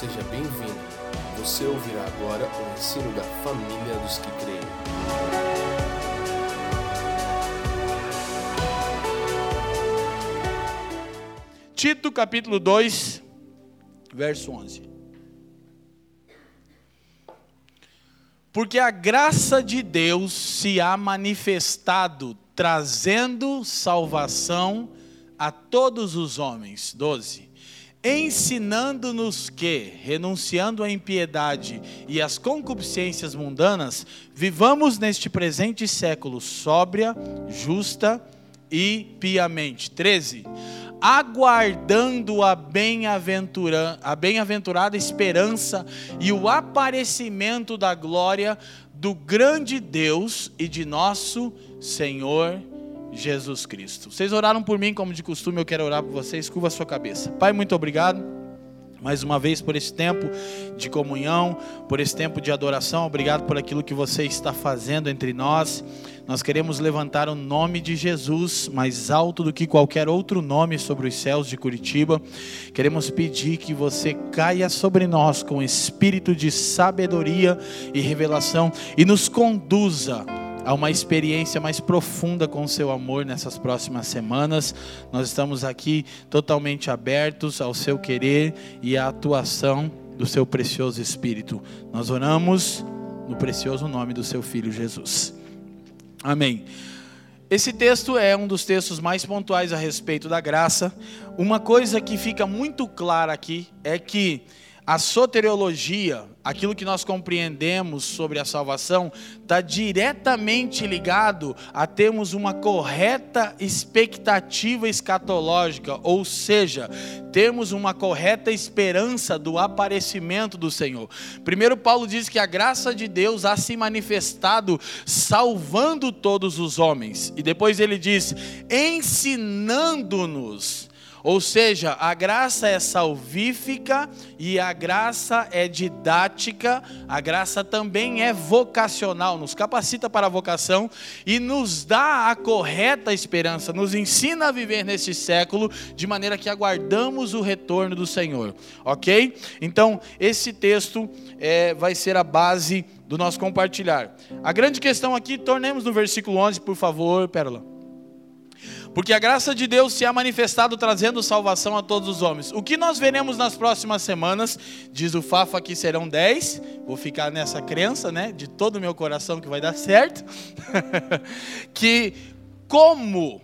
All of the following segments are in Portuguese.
seja bem-vindo. Você ouvirá agora o ensino da família dos que creem. Tito capítulo 2, verso 11. Porque a graça de Deus se há manifestado, trazendo salvação a todos os homens. 12 ensinando-nos que, renunciando à impiedade e às concupiscências mundanas, vivamos neste presente século sóbria, justa e piamente. 13. Aguardando a bem-aventura, a bem-aventurada esperança e o aparecimento da glória do grande Deus e de nosso Senhor Jesus Cristo. Vocês oraram por mim, como de costume, eu quero orar por vocês. Curva a sua cabeça. Pai, muito obrigado. Mais uma vez por esse tempo de comunhão, por esse tempo de adoração, obrigado por aquilo que você está fazendo entre nós. Nós queremos levantar o nome de Jesus mais alto do que qualquer outro nome sobre os céus de Curitiba. Queremos pedir que você caia sobre nós com espírito de sabedoria e revelação e nos conduza a uma experiência mais profunda com o seu amor nessas próximas semanas. Nós estamos aqui totalmente abertos ao seu querer e à atuação do seu precioso Espírito. Nós oramos no precioso nome do seu Filho Jesus. Amém. Esse texto é um dos textos mais pontuais a respeito da graça. Uma coisa que fica muito clara aqui é que a soteriologia, aquilo que nós compreendemos sobre a salvação, está diretamente ligado a termos uma correta expectativa escatológica, ou seja, termos uma correta esperança do aparecimento do Senhor. Primeiro, Paulo diz que a graça de Deus há se manifestado salvando todos os homens, e depois ele diz, ensinando-nos ou seja, a graça é salvífica e a graça é didática, a graça também é vocacional, nos capacita para a vocação e nos dá a correta esperança, nos ensina a viver nesse século de maneira que aguardamos o retorno do Senhor, ok? Então, esse texto é, vai ser a base do nosso compartilhar. A grande questão aqui, tornemos no versículo 11, por favor, Pérola. Porque a graça de Deus se há manifestado trazendo salvação a todos os homens. O que nós veremos nas próximas semanas, diz o Fafa que serão dez. Vou ficar nessa crença, né, de todo o meu coração que vai dar certo. que como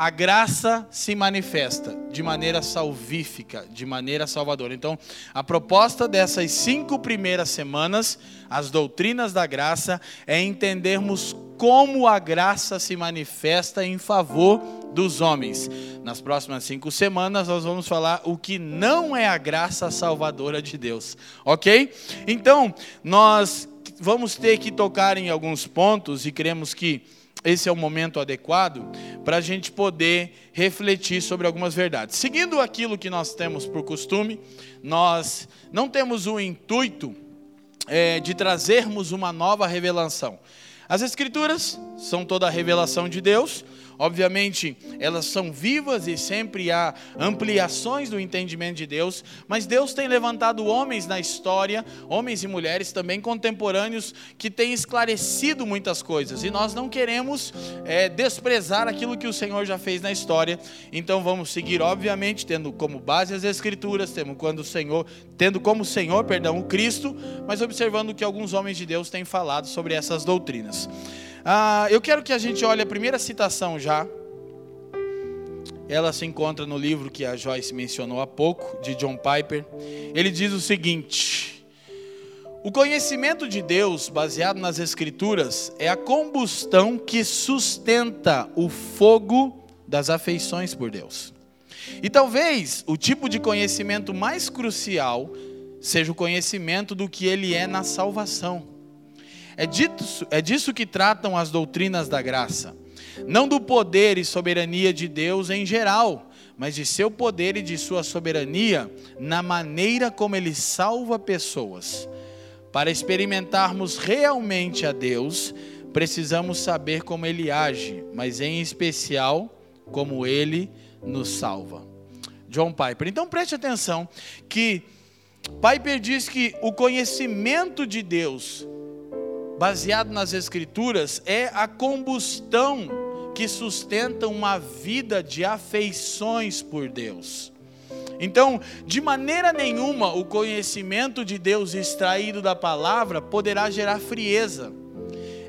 a graça se manifesta de maneira salvífica, de maneira salvadora. Então, a proposta dessas cinco primeiras semanas, as doutrinas da graça, é entendermos como a graça se manifesta em favor dos homens. Nas próximas cinco semanas, nós vamos falar o que não é a graça salvadora de Deus, ok? Então, nós vamos ter que tocar em alguns pontos e queremos que esse é o momento adequado para a gente poder refletir sobre algumas verdades. Seguindo aquilo que nós temos por costume, nós não temos o intuito é, de trazermos uma nova revelação. As Escrituras são toda a revelação de Deus, Obviamente, elas são vivas e sempre há ampliações do entendimento de Deus, mas Deus tem levantado homens na história, homens e mulheres também contemporâneos, que têm esclarecido muitas coisas, e nós não queremos é, desprezar aquilo que o Senhor já fez na história, então vamos seguir, obviamente, tendo como base as Escrituras, tendo, quando o Senhor, tendo como Senhor, perdão, o Cristo, mas observando o que alguns homens de Deus têm falado sobre essas doutrinas. Ah, eu quero que a gente olhe a primeira citação já. Ela se encontra no livro que a Joyce mencionou há pouco, de John Piper. Ele diz o seguinte: O conhecimento de Deus, baseado nas Escrituras, é a combustão que sustenta o fogo das afeições por Deus. E talvez o tipo de conhecimento mais crucial seja o conhecimento do que Ele é na salvação. É, dito, é disso que tratam as doutrinas da graça. Não do poder e soberania de Deus em geral, mas de seu poder e de sua soberania na maneira como ele salva pessoas. Para experimentarmos realmente a Deus, precisamos saber como ele age, mas em especial como ele nos salva. John Piper. Então preste atenção que Piper diz que o conhecimento de Deus, baseado nas Escrituras, é a combustão que sustenta uma vida de afeições por Deus. Então, de maneira nenhuma, o conhecimento de Deus extraído da palavra poderá gerar frieza.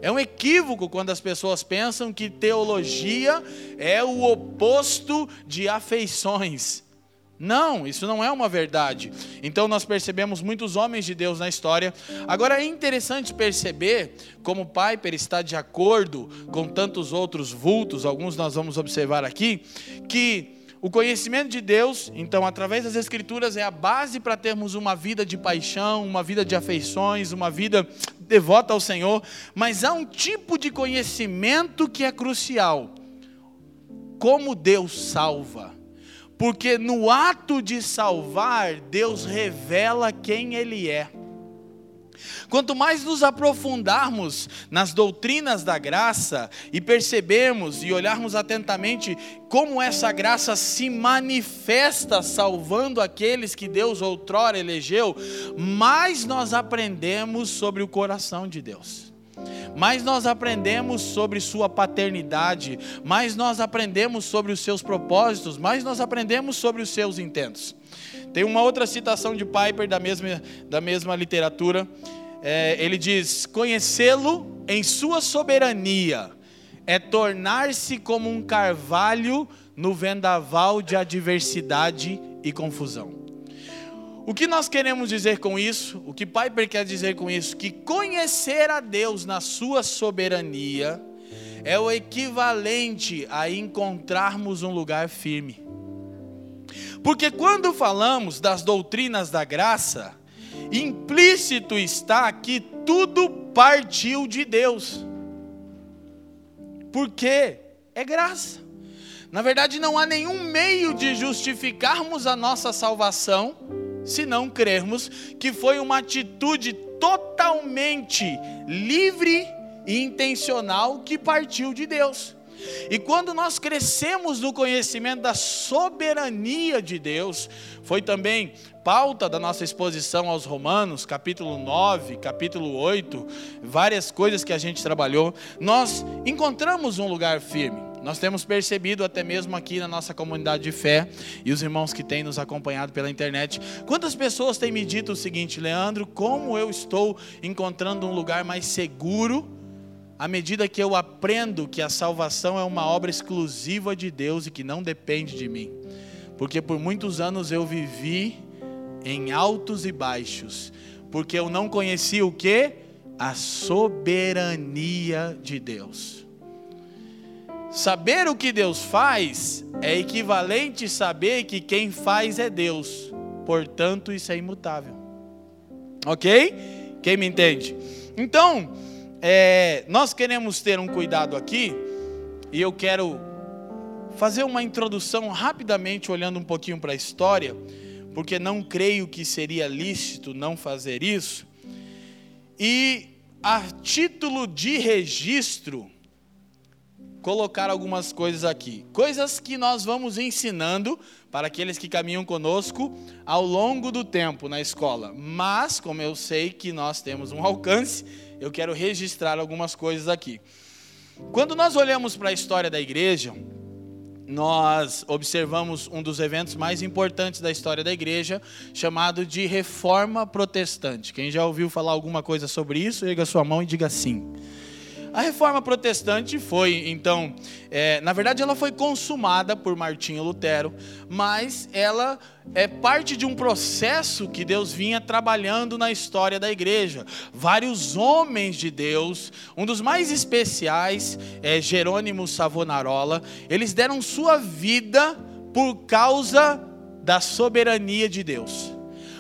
É um equívoco quando as pessoas pensam que teologia é o oposto de afeições. Não, isso não é uma verdade. Então nós percebemos muitos homens de Deus na história. Agora é interessante perceber como Piper está de acordo com tantos outros vultos, alguns nós vamos observar aqui, que o conhecimento de Deus, então, através das Escrituras, é a base para termos uma vida de paixão, uma vida de afeições, uma vida devota ao Senhor. Mas há um tipo de conhecimento que é crucial: como Deus salva. Porque no ato de salvar, Deus revela quem Ele é. Quanto mais nos aprofundarmos nas doutrinas da graça e percebermos e olharmos atentamente como essa graça se manifesta salvando aqueles que Deus outrora elegeu, mais nós aprendemos sobre o coração de Deus. Mais nós aprendemos sobre sua paternidade, mais nós aprendemos sobre os seus propósitos, mais nós aprendemos sobre os seus intentos. Tem uma outra citação de Piper da mesma, da mesma literatura, é, ele diz: conhecê-lo em sua soberania é tornar-se como um carvalho no vendaval de adversidade e confusão. O que nós queremos dizer com isso? O que Piper quer dizer com isso? Que conhecer a Deus na sua soberania é o equivalente a encontrarmos um lugar firme. Porque quando falamos das doutrinas da graça, implícito está que tudo partiu de Deus. Porque é graça. Na verdade, não há nenhum meio de justificarmos a nossa salvação se não crermos que foi uma atitude totalmente livre e intencional que partiu de Deus. E quando nós crescemos no conhecimento da soberania de Deus, foi também pauta da nossa exposição aos Romanos, capítulo 9, capítulo 8, várias coisas que a gente trabalhou, nós encontramos um lugar firme. Nós temos percebido até mesmo aqui na nossa comunidade de fé e os irmãos que têm nos acompanhado pela internet, quantas pessoas têm me dito o seguinte, Leandro, como eu estou encontrando um lugar mais seguro à medida que eu aprendo que a salvação é uma obra exclusiva de Deus e que não depende de mim. Porque por muitos anos eu vivi em altos e baixos, porque eu não conhecia o que? A soberania de Deus. Saber o que Deus faz é equivalente a saber que quem faz é Deus, portanto, isso é imutável. Ok? Quem me entende? Então, é, nós queremos ter um cuidado aqui, e eu quero fazer uma introdução rapidamente, olhando um pouquinho para a história, porque não creio que seria lícito não fazer isso. E a título de registro, colocar algumas coisas aqui. Coisas que nós vamos ensinando para aqueles que caminham conosco ao longo do tempo na escola. Mas, como eu sei que nós temos um alcance, eu quero registrar algumas coisas aqui. Quando nós olhamos para a história da igreja, nós observamos um dos eventos mais importantes da história da igreja, chamado de Reforma Protestante. Quem já ouviu falar alguma coisa sobre isso, erga sua mão e diga sim. A reforma protestante foi, então, é, na verdade, ela foi consumada por Martinho Lutero, mas ela é parte de um processo que Deus vinha trabalhando na história da igreja. Vários homens de Deus, um dos mais especiais é Jerônimo Savonarola, eles deram sua vida por causa da soberania de Deus.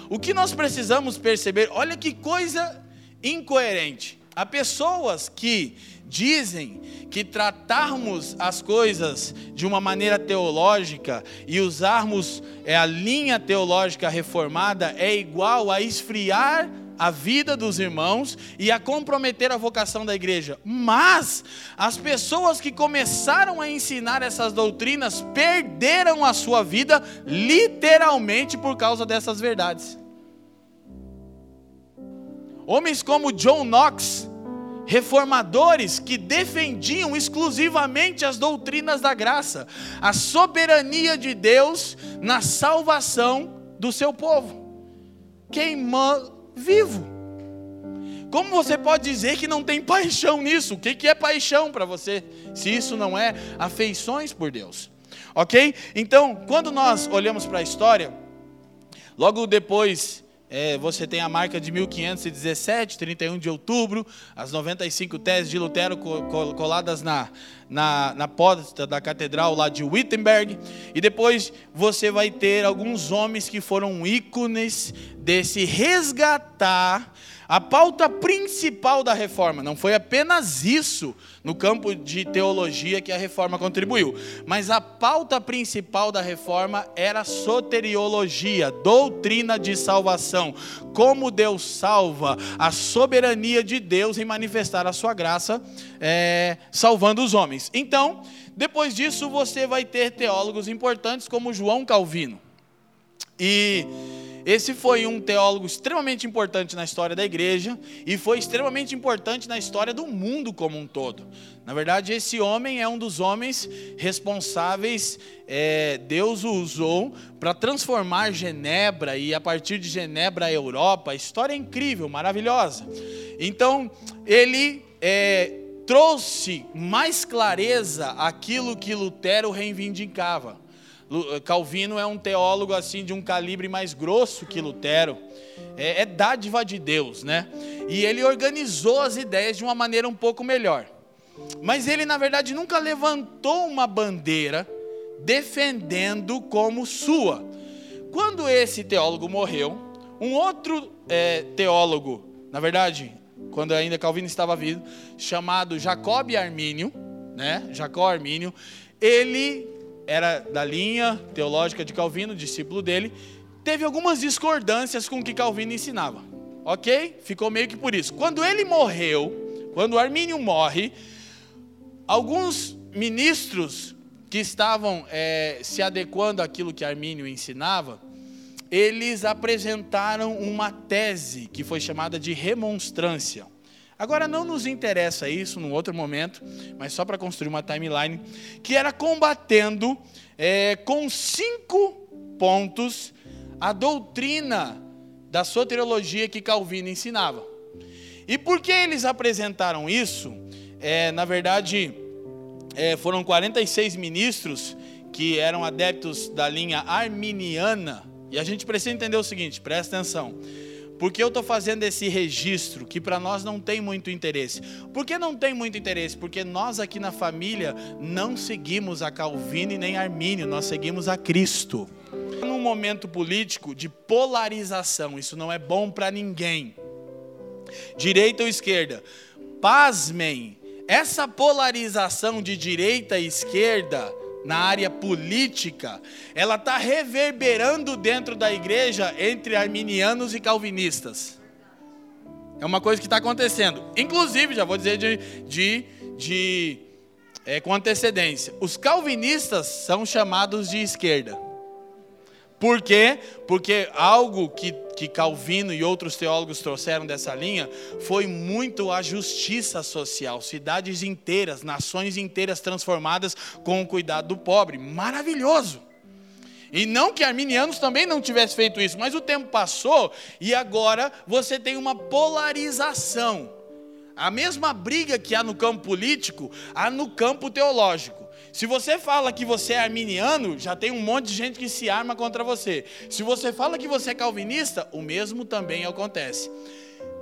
O que nós precisamos perceber, olha que coisa incoerente. Há pessoas que dizem que tratarmos as coisas de uma maneira teológica e usarmos é, a linha teológica reformada é igual a esfriar a vida dos irmãos e a comprometer a vocação da igreja. Mas as pessoas que começaram a ensinar essas doutrinas perderam a sua vida literalmente por causa dessas verdades. Homens como John Knox, reformadores que defendiam exclusivamente as doutrinas da graça, a soberania de Deus na salvação do seu povo. Queimou vivo. Como você pode dizer que não tem paixão nisso? O que é paixão para você, se isso não é afeições por Deus? Ok? Então, quando nós olhamos para a história, logo depois é, você tem a marca de 1517, 31 de outubro, as 95 teses de Lutero coladas na, na, na porta da catedral lá de Wittenberg. E depois você vai ter alguns homens que foram ícones desse resgatar a pauta principal da reforma não foi apenas isso no campo de teologia que a reforma contribuiu, mas a pauta principal da reforma era soteriologia, doutrina de salvação, como Deus salva, a soberania de Deus em manifestar a sua graça, é, salvando os homens. Então, depois disso, você vai ter teólogos importantes como João Calvino. E esse foi um teólogo extremamente importante na história da igreja e foi extremamente importante na história do mundo como um todo. Na verdade, esse homem é um dos homens responsáveis, é, Deus o usou para transformar Genebra e a partir de Genebra a Europa. História é incrível, maravilhosa. Então, ele é, trouxe mais clareza aquilo que Lutero reivindicava. Eh, Calvino é um teólogo assim de um calibre mais grosso que Lutero. É, é dádiva de Deus, né? E ele organizou as ideias de uma maneira um pouco melhor. Mas ele, na verdade, nunca levantou uma bandeira defendendo como sua. Quando esse teólogo morreu, um outro é, teólogo, na verdade, quando ainda Calvino estava vivo, chamado Jacob Armínio, né? Jacó Armínio, ele era da linha teológica de Calvino, discípulo dele, teve algumas discordâncias com o que Calvino ensinava. Ok? Ficou meio que por isso. Quando ele morreu, quando Armínio morre, alguns ministros que estavam é, se adequando àquilo que Armínio ensinava, eles apresentaram uma tese que foi chamada de remonstrância. Agora não nos interessa isso num outro momento, mas só para construir uma timeline, que era combatendo é, com cinco pontos a doutrina da soteriologia que Calvino ensinava. E por que eles apresentaram isso? É, na verdade, é, foram 46 ministros que eram adeptos da linha arminiana, e a gente precisa entender o seguinte, presta atenção. Por que eu estou fazendo esse registro que para nós não tem muito interesse? Por que não tem muito interesse? Porque nós aqui na família não seguimos a Calvino e nem Armínio, nós seguimos a Cristo. Num momento político de polarização, isso não é bom para ninguém. Direita ou esquerda? Pasmem, essa polarização de direita e esquerda na área política, ela está reverberando dentro da igreja entre arminianos e calvinistas. É uma coisa que está acontecendo. Inclusive, já vou dizer de, de, de é, com antecedência: os calvinistas são chamados de esquerda. Por quê? Porque algo que, que Calvino e outros teólogos trouxeram dessa linha foi muito a justiça social. Cidades inteiras, nações inteiras transformadas com o cuidado do pobre. Maravilhoso! E não que arminianos também não tivessem feito isso, mas o tempo passou e agora você tem uma polarização. A mesma briga que há no campo político, há no campo teológico. Se você fala que você é arminiano, já tem um monte de gente que se arma contra você. Se você fala que você é calvinista, o mesmo também acontece.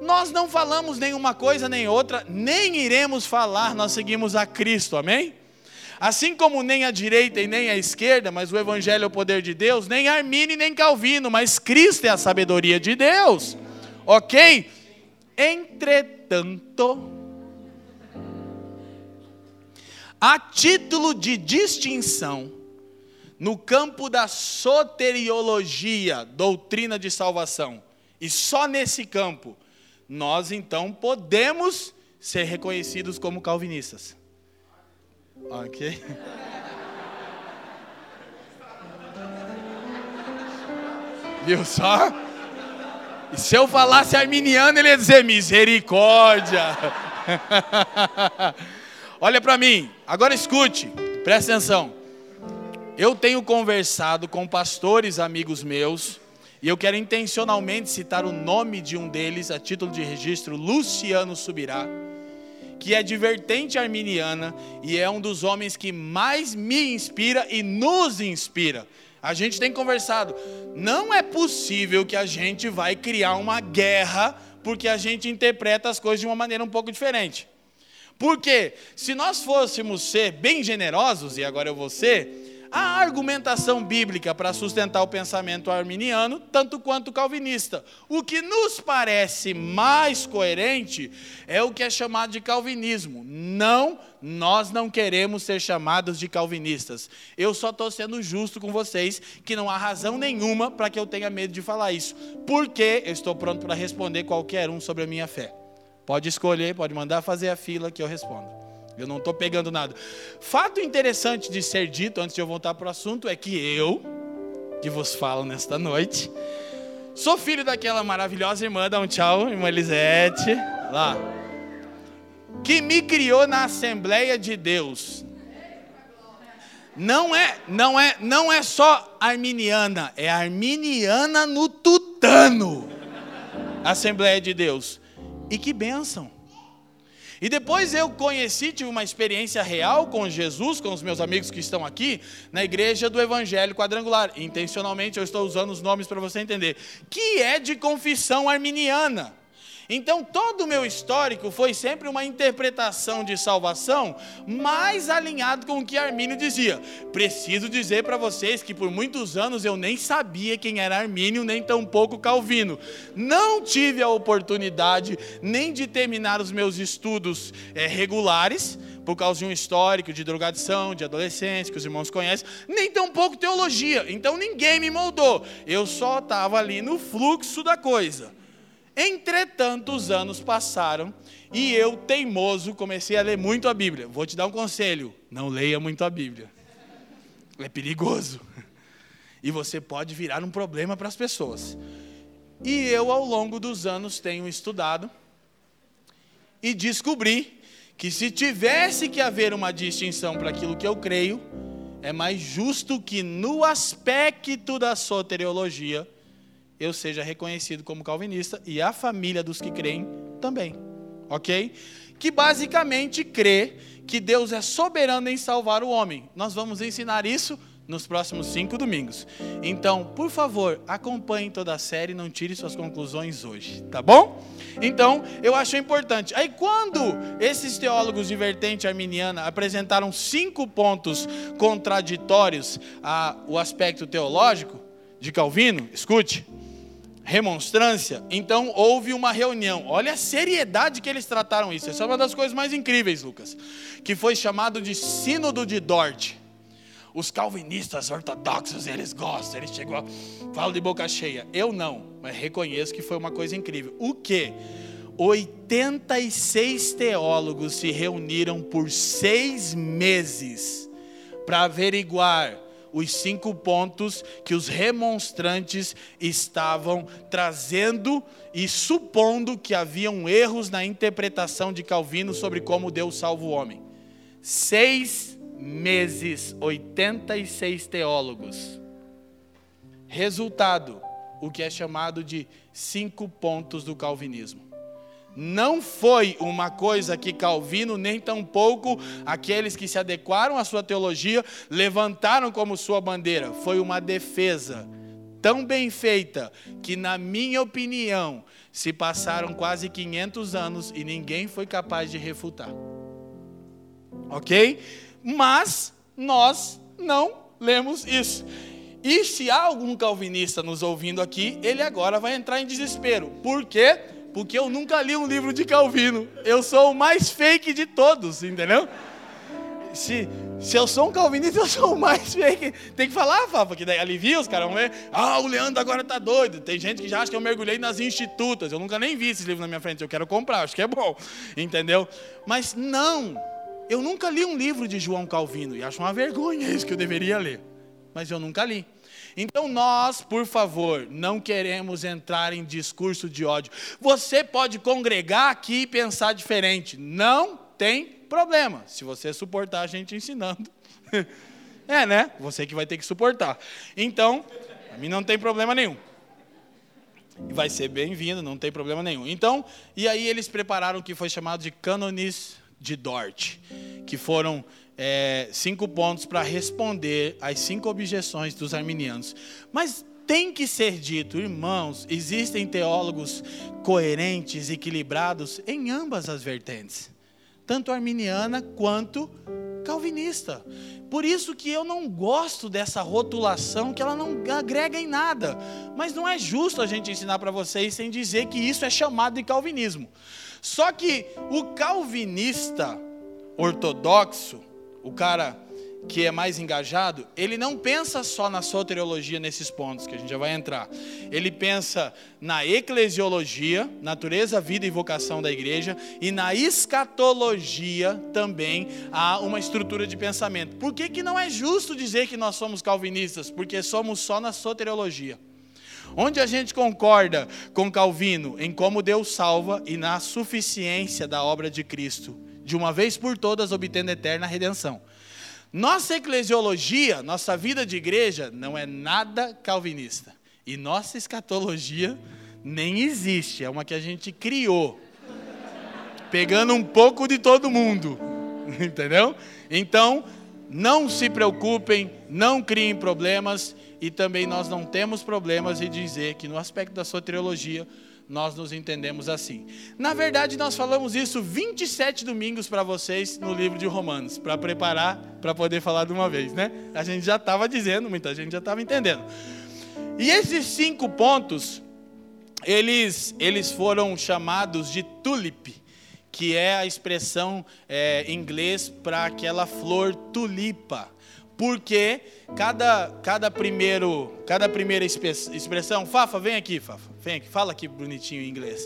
Nós não falamos nenhuma coisa nem outra, nem iremos falar, nós seguimos a Cristo, amém? Assim como nem a direita e nem a esquerda, mas o Evangelho é o poder de Deus, nem Armínio nem Calvino, mas Cristo é a sabedoria de Deus, ok? Entretanto, a título de distinção, no campo da soteriologia, doutrina de salvação, e só nesse campo, nós então podemos ser reconhecidos como calvinistas. Ok? Viu só? E se eu falasse arminiano, ele ia dizer misericórdia. Olha para mim, agora escute, presta atenção. Eu tenho conversado com pastores amigos meus, e eu quero intencionalmente citar o nome de um deles, a título de registro, Luciano Subirá, que é de vertente arminiana e é um dos homens que mais me inspira e nos inspira. A gente tem conversado. Não é possível que a gente vai criar uma guerra porque a gente interpreta as coisas de uma maneira um pouco diferente. Porque se nós fôssemos ser bem generosos, e agora eu vou ser, a argumentação bíblica para sustentar o pensamento arminiano, tanto quanto calvinista. O que nos parece mais coerente é o que é chamado de calvinismo. Não, nós não queremos ser chamados de calvinistas. Eu só estou sendo justo com vocês, que não há razão nenhuma para que eu tenha medo de falar isso. Porque eu estou pronto para responder qualquer um sobre a minha fé. Pode escolher, pode mandar fazer a fila que eu respondo. Eu não estou pegando nada. Fato interessante de ser dito, antes de eu voltar para o assunto, é que eu, que vos falo nesta noite, sou filho daquela maravilhosa irmã, dá um tchau, irmã Elisete, lá, que me criou na Assembleia de Deus. Não é, não é, não é só arminiana, é arminiana no tutano. Assembleia de Deus. E que bênção. E depois eu conheci, tive uma experiência real com Jesus, com os meus amigos que estão aqui, na igreja do Evangelho Quadrangular. Intencionalmente eu estou usando os nomes para você entender. Que é de confissão arminiana. Então, todo o meu histórico foi sempre uma interpretação de salvação mais alinhado com o que Armínio dizia. Preciso dizer para vocês que por muitos anos eu nem sabia quem era Armínio, nem tampouco Calvino. Não tive a oportunidade nem de terminar os meus estudos é, regulares, por causa de um histórico de drogadição, de adolescência, que os irmãos conhecem, nem tampouco teologia. Então ninguém me moldou. Eu só estava ali no fluxo da coisa. Entretanto, os anos passaram e eu, teimoso, comecei a ler muito a Bíblia. Vou te dar um conselho: não leia muito a Bíblia. É perigoso. E você pode virar um problema para as pessoas. E eu, ao longo dos anos, tenho estudado e descobri que se tivesse que haver uma distinção para aquilo que eu creio, é mais justo que no aspecto da soteriologia eu seja reconhecido como calvinista e a família dos que creem também. Ok? Que basicamente crê que Deus é soberano em salvar o homem. Nós vamos ensinar isso nos próximos cinco domingos. Então, por favor, acompanhe toda a série, não tire suas conclusões hoje, tá bom? Então, eu acho importante. Aí, quando esses teólogos de vertente arminiana apresentaram cinco pontos contraditórios ao aspecto teológico de Calvino, escute remonstrância, então houve uma reunião. Olha a seriedade que eles trataram isso. Essa é uma das coisas mais incríveis, Lucas, que foi chamado de Sínodo de Dort. Os calvinistas ortodoxos, eles gostam, eles chegam, falam de boca cheia. Eu não, mas reconheço que foi uma coisa incrível. O que? 86 teólogos se reuniram por seis meses para averiguar os cinco pontos que os remonstrantes estavam trazendo e supondo que haviam erros na interpretação de Calvino sobre como Deus salva o homem. Seis meses, 86 teólogos. Resultado: o que é chamado de cinco pontos do calvinismo não foi uma coisa que Calvino, nem tampouco aqueles que se adequaram à sua teologia, levantaram como sua bandeira. Foi uma defesa tão bem feita que, na minha opinião, se passaram quase 500 anos e ninguém foi capaz de refutar. Ok? Mas nós não lemos isso. E se há algum calvinista nos ouvindo aqui, ele agora vai entrar em desespero. Por quê? Porque eu nunca li um livro de Calvino. Eu sou o mais fake de todos, entendeu? Se, se eu sou um calvinista, eu sou o mais fake. Tem que falar, Fafa, que daí alivia os caras. Vão ver, ah, o Leandro agora tá doido. Tem gente que já acha que eu mergulhei nas institutas. Eu nunca nem vi esses livros na minha frente. Eu quero comprar, acho que é bom. Entendeu? Mas não. Eu nunca li um livro de João Calvino. E acho uma vergonha isso que eu deveria ler. Mas eu nunca li. Então nós, por favor, não queremos entrar em discurso de ódio. Você pode congregar aqui e pensar diferente. Não tem problema, se você suportar a gente ensinando. É, né? Você que vai ter que suportar. Então, a mim não tem problema nenhum. Vai ser bem-vindo, não tem problema nenhum. Então, e aí eles prepararam o que foi chamado de cânones de Dort, que foram é, cinco pontos para responder às cinco objeções dos arminianos. Mas tem que ser dito, irmãos, existem teólogos coerentes, equilibrados em ambas as vertentes, tanto arminiana quanto calvinista. Por isso que eu não gosto dessa rotulação, que ela não agrega em nada. Mas não é justo a gente ensinar para vocês sem dizer que isso é chamado de calvinismo. Só que o calvinista ortodoxo, o cara que é mais engajado, ele não pensa só na soteriologia nesses pontos que a gente já vai entrar. Ele pensa na eclesiologia, natureza, vida e vocação da igreja, e na escatologia também há uma estrutura de pensamento. Por que, que não é justo dizer que nós somos calvinistas? Porque somos só na soteriologia. Onde a gente concorda com Calvino em como Deus salva e na suficiência da obra de Cristo, de uma vez por todas obtendo eterna redenção. Nossa eclesiologia, nossa vida de igreja, não é nada calvinista. E nossa escatologia nem existe, é uma que a gente criou, pegando um pouco de todo mundo, entendeu? Então, não se preocupem, não criem problemas, e também nós não temos problemas em dizer que no aspecto da soteriologia, nós nos entendemos assim. Na verdade, nós falamos isso 27 domingos para vocês no livro de Romanos, para preparar para poder falar de uma vez, né? A gente já estava dizendo, muita gente já estava entendendo. E esses cinco pontos, eles, eles foram chamados de tulip, que é a expressão é, em inglês para aquela flor tulipa porque cada, cada, primeiro, cada primeira expressão, Fafa, vem aqui, Fafa, vem aqui, fala aqui bonitinho em inglês.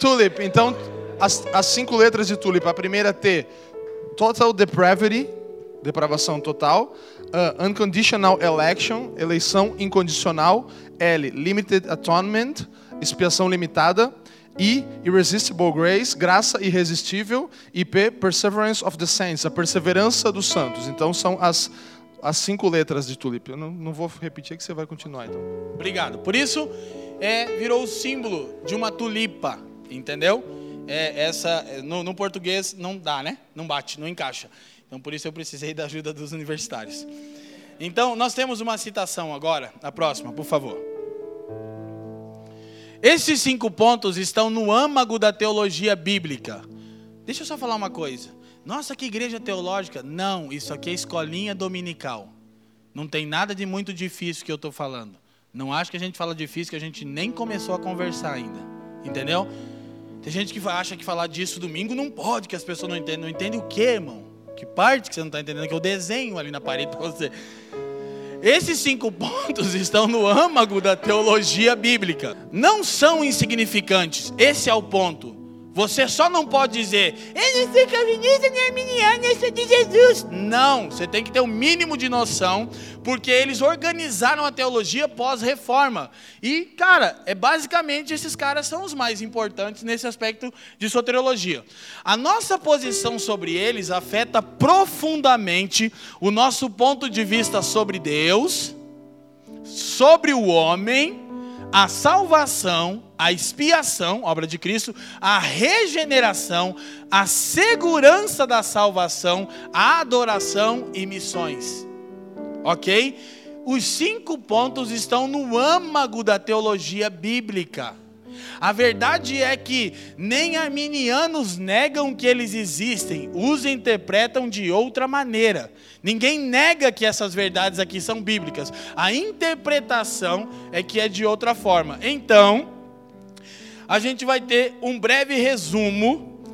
Tulip, então, as, as cinco letras de tulip, a primeira T, total depravity, depravação total, uh, unconditional election, eleição incondicional, L, limited atonement, expiação limitada, I, irresistible grace, graça irresistível, e P, perseverance of the saints, a perseverança dos santos. Então são as as cinco letras de tulip. Eu não, não vou repetir que você vai continuar então. Obrigado. Por isso, é, virou o símbolo de uma tulipa, entendeu? É, essa no, no, português não dá, né? Não bate, não encaixa. Então por isso eu precisei da ajuda dos universitários. Então nós temos uma citação agora, a próxima, por favor. Esses cinco pontos estão no âmago da teologia bíblica. Deixa eu só falar uma coisa. Nossa, que igreja teológica. Não, isso aqui é escolinha dominical. Não tem nada de muito difícil que eu estou falando. Não acho que a gente fala difícil, que a gente nem começou a conversar ainda. Entendeu? Tem gente que acha que falar disso domingo não pode, que as pessoas não entendem. Não entendem o que, irmão? Que parte que você não está entendendo? Que eu desenho ali na parede para você. Esses cinco pontos estão no âmago da teologia bíblica. Não são insignificantes. Esse é o ponto. Você só não pode dizer, eu não sou calvinista nem arminiano, eu sou de Jesus. Não, você tem que ter o um mínimo de noção, porque eles organizaram a teologia pós-reforma. E, cara, é basicamente esses caras são os mais importantes nesse aspecto de soteriologia. A nossa posição sobre eles afeta profundamente o nosso ponto de vista sobre Deus, sobre o homem a salvação, a expiação, obra de Cristo, a regeneração, a segurança da salvação, a adoração e missões. Ok? Os cinco pontos estão no âmago da teologia bíblica. A verdade é que nem arminianos negam que eles existem, os interpretam de outra maneira. Ninguém nega que essas verdades aqui são bíblicas. A interpretação é que é de outra forma. Então, a gente vai ter um breve resumo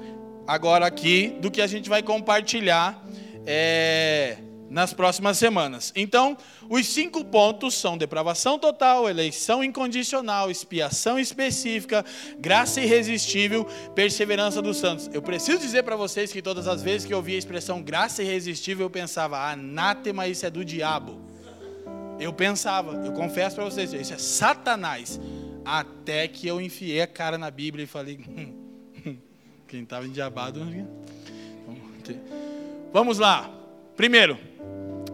agora aqui do que a gente vai compartilhar. É nas próximas semanas. Então, os cinco pontos são depravação total, eleição incondicional, expiação específica, graça irresistível, perseverança dos santos. Eu preciso dizer para vocês que todas as vezes que eu ouvia a expressão graça irresistível, eu pensava, anátema, isso é do diabo. Eu pensava, eu confesso para vocês, isso é Satanás. Até que eu enfiei a cara na Bíblia e falei, hum, hum, quem estava endiabado. Vamos lá. Primeiro,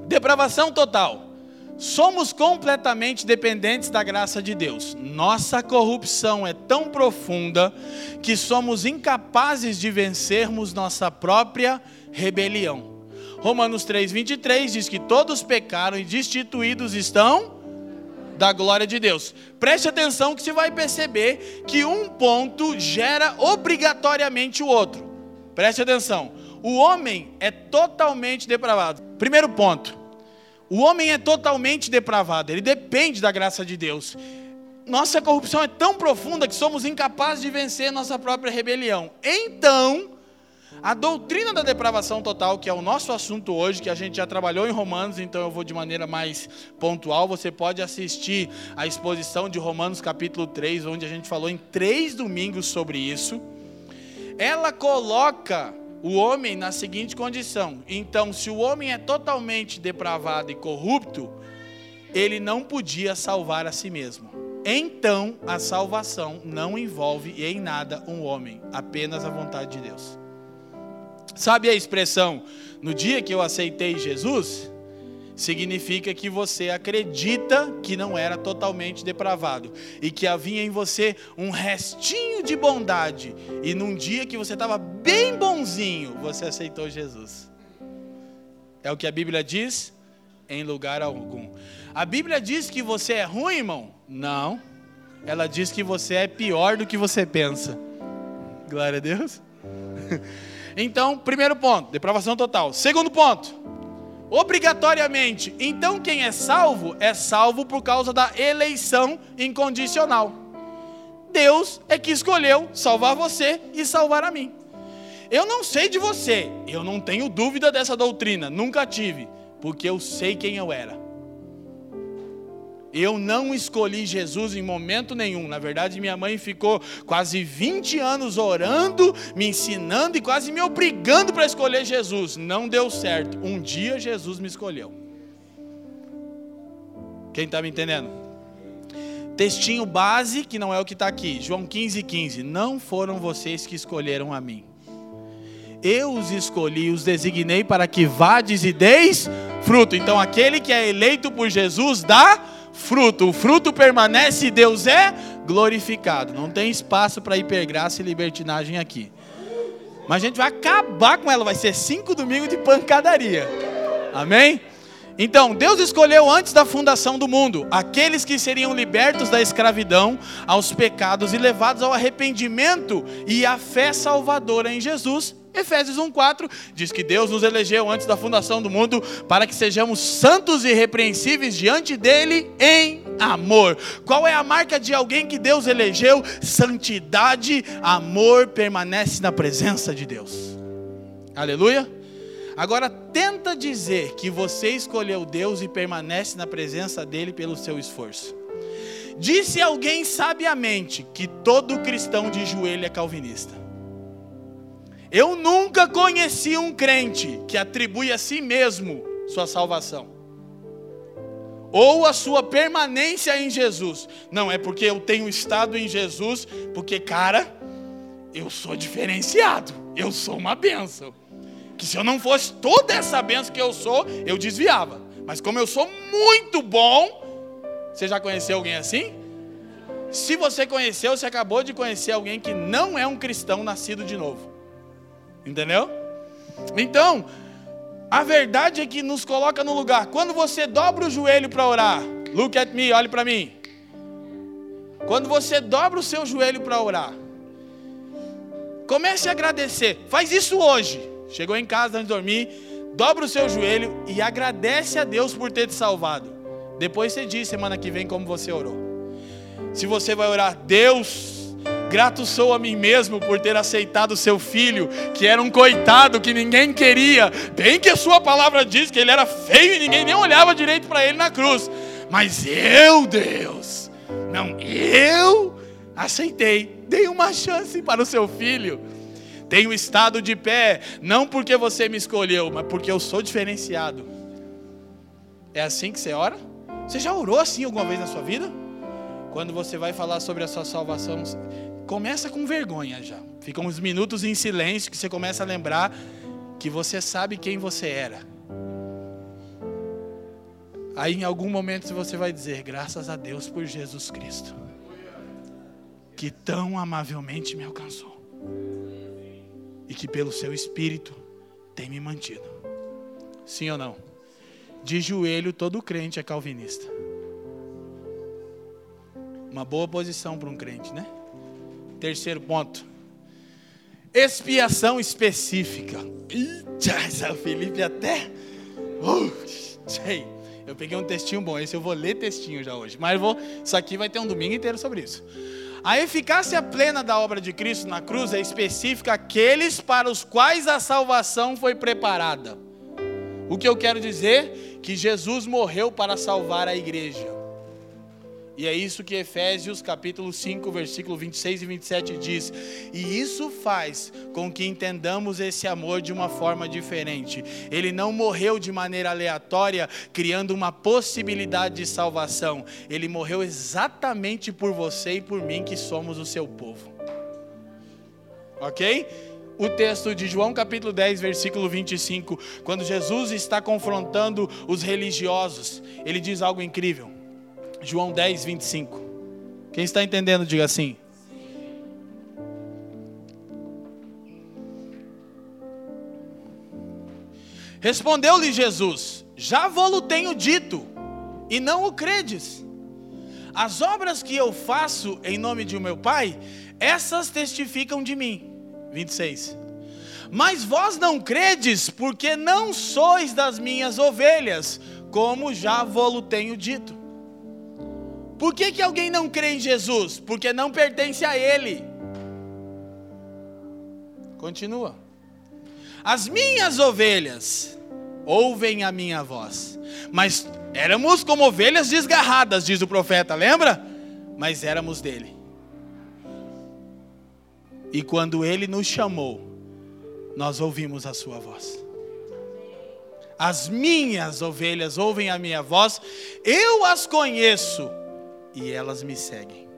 depravação total. Somos completamente dependentes da graça de Deus. Nossa corrupção é tão profunda que somos incapazes de vencermos nossa própria rebelião. Romanos 3:23 diz que todos pecaram e destituídos estão da glória de Deus. Preste atenção que você vai perceber que um ponto gera obrigatoriamente o outro. Preste atenção. O homem é totalmente depravado. Primeiro ponto. O homem é totalmente depravado, ele depende da graça de Deus. Nossa corrupção é tão profunda que somos incapazes de vencer nossa própria rebelião. Então, a doutrina da depravação total, que é o nosso assunto hoje, que a gente já trabalhou em Romanos, então eu vou de maneira mais pontual. Você pode assistir a exposição de Romanos capítulo 3, onde a gente falou em três domingos sobre isso. Ela coloca o homem na seguinte condição: então, se o homem é totalmente depravado e corrupto, ele não podia salvar a si mesmo. Então, a salvação não envolve em nada um homem, apenas a vontade de Deus. Sabe a expressão no dia que eu aceitei Jesus? Significa que você acredita que não era totalmente depravado e que havia em você um restinho de bondade, e num dia que você estava bem bonzinho, você aceitou Jesus. É o que a Bíblia diz? Em lugar algum. A Bíblia diz que você é ruim, irmão? Não. Ela diz que você é pior do que você pensa. Glória a Deus. Então, primeiro ponto, depravação total. Segundo ponto, obrigatoriamente. Então, quem é salvo é salvo por causa da eleição incondicional. Deus é que escolheu salvar você e salvar a mim. Eu não sei de você, eu não tenho dúvida dessa doutrina, nunca tive, porque eu sei quem eu era. Eu não escolhi Jesus em momento nenhum. Na verdade, minha mãe ficou quase 20 anos orando, me ensinando e quase me obrigando para escolher Jesus. Não deu certo. Um dia Jesus me escolheu. Quem está me entendendo? Textinho base, que não é o que está aqui. João 15, 15. Não foram vocês que escolheram a mim. Eu os escolhi, os designei para que vades e deis fruto. Então, aquele que é eleito por Jesus dá fruto. O fruto permanece e Deus é glorificado. Não tem espaço para hipergraça e libertinagem aqui. Mas a gente vai acabar com ela. Vai ser cinco domingos de pancadaria. Amém? Então, Deus escolheu antes da fundação do mundo aqueles que seriam libertos da escravidão aos pecados e levados ao arrependimento e à fé salvadora em Jesus Efésios 1,4 diz que Deus nos elegeu antes da fundação do mundo para que sejamos santos e irrepreensíveis diante dele em amor. Qual é a marca de alguém que Deus elegeu? Santidade, amor, permanece na presença de Deus. Aleluia. Agora tenta dizer que você escolheu Deus e permanece na presença dele pelo seu esforço. Disse alguém sabiamente que todo cristão de joelho é calvinista. Eu nunca conheci um crente que atribui a si mesmo sua salvação. Ou a sua permanência em Jesus. Não é porque eu tenho estado em Jesus, porque, cara, eu sou diferenciado. Eu sou uma benção. Que se eu não fosse toda essa benção que eu sou, eu desviava. Mas como eu sou muito bom, você já conheceu alguém assim? Se você conheceu, você acabou de conhecer alguém que não é um cristão nascido de novo. Entendeu? Então, a verdade é que nos coloca no lugar. Quando você dobra o joelho para orar, look at me, olhe para mim. Quando você dobra o seu joelho para orar, comece a agradecer. Faz isso hoje. Chegou em casa antes de dormir, dobra o seu joelho e agradece a Deus por ter te salvado. Depois você diz semana que vem como você orou. Se você vai orar, Deus, Grato sou a mim mesmo por ter aceitado seu filho, que era um coitado que ninguém queria. Bem que a sua palavra diz que ele era feio e ninguém nem olhava direito para ele na cruz. Mas eu, Deus, não, eu aceitei, dei uma chance para o seu filho. Tenho estado de pé, não porque você me escolheu, mas porque eu sou diferenciado. É assim que você ora? Você já orou assim alguma vez na sua vida? Quando você vai falar sobre a sua salvação, começa com vergonha já. Fica uns minutos em silêncio que você começa a lembrar que você sabe quem você era. Aí em algum momento você vai dizer: graças a Deus por Jesus Cristo, que tão amavelmente me alcançou, e que pelo seu Espírito tem me mantido. Sim ou não? De joelho, todo crente é calvinista. Uma boa posição para um crente, né? Terceiro ponto. Expiação específica. Eita, o Felipe até. Uh, sei. Eu peguei um textinho bom, esse eu vou ler textinho já hoje. Mas vou, isso aqui vai ter um domingo inteiro sobre isso. A eficácia plena da obra de Cristo na cruz é específica àqueles para os quais a salvação foi preparada. O que eu quero dizer? Que Jesus morreu para salvar a igreja. E é isso que Efésios capítulo 5, versículo 26 e 27 diz. E isso faz com que entendamos esse amor de uma forma diferente. Ele não morreu de maneira aleatória, criando uma possibilidade de salvação. Ele morreu exatamente por você e por mim, que somos o seu povo. Ok? o texto de João capítulo 10, versículo 25, quando Jesus está confrontando os religiosos, ele diz algo incrível. João 10, 25. Quem está entendendo, diga assim. Respondeu-lhe Jesus: Já vou-lo tenho dito, e não o credes. As obras que eu faço em nome de meu Pai, essas testificam de mim. 26. Mas vós não credes, porque não sois das minhas ovelhas, como já vou-lo tenho dito. Por que, que alguém não crê em Jesus? Porque não pertence a Ele. Continua. As minhas ovelhas ouvem a minha voz. Mas éramos como ovelhas desgarradas, diz o profeta, lembra? Mas éramos dele. E quando ele nos chamou, nós ouvimos a sua voz. As minhas ovelhas ouvem a minha voz, eu as conheço e elas me seguem.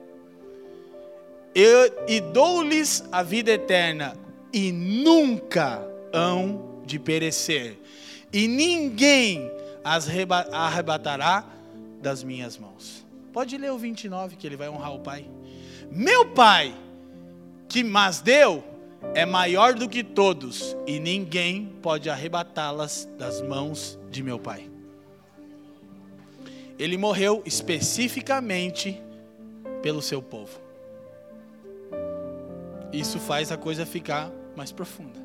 Eu, e dou-lhes a vida eterna, e nunca hão de perecer, e ninguém as arrebatará das minhas mãos. Pode ler o 29 que ele vai honrar o Pai. Meu Pai, que mas deu, é maior do que todos, e ninguém pode arrebatá-las das mãos de meu Pai. Ele morreu especificamente pelo seu povo. Isso faz a coisa ficar mais profunda.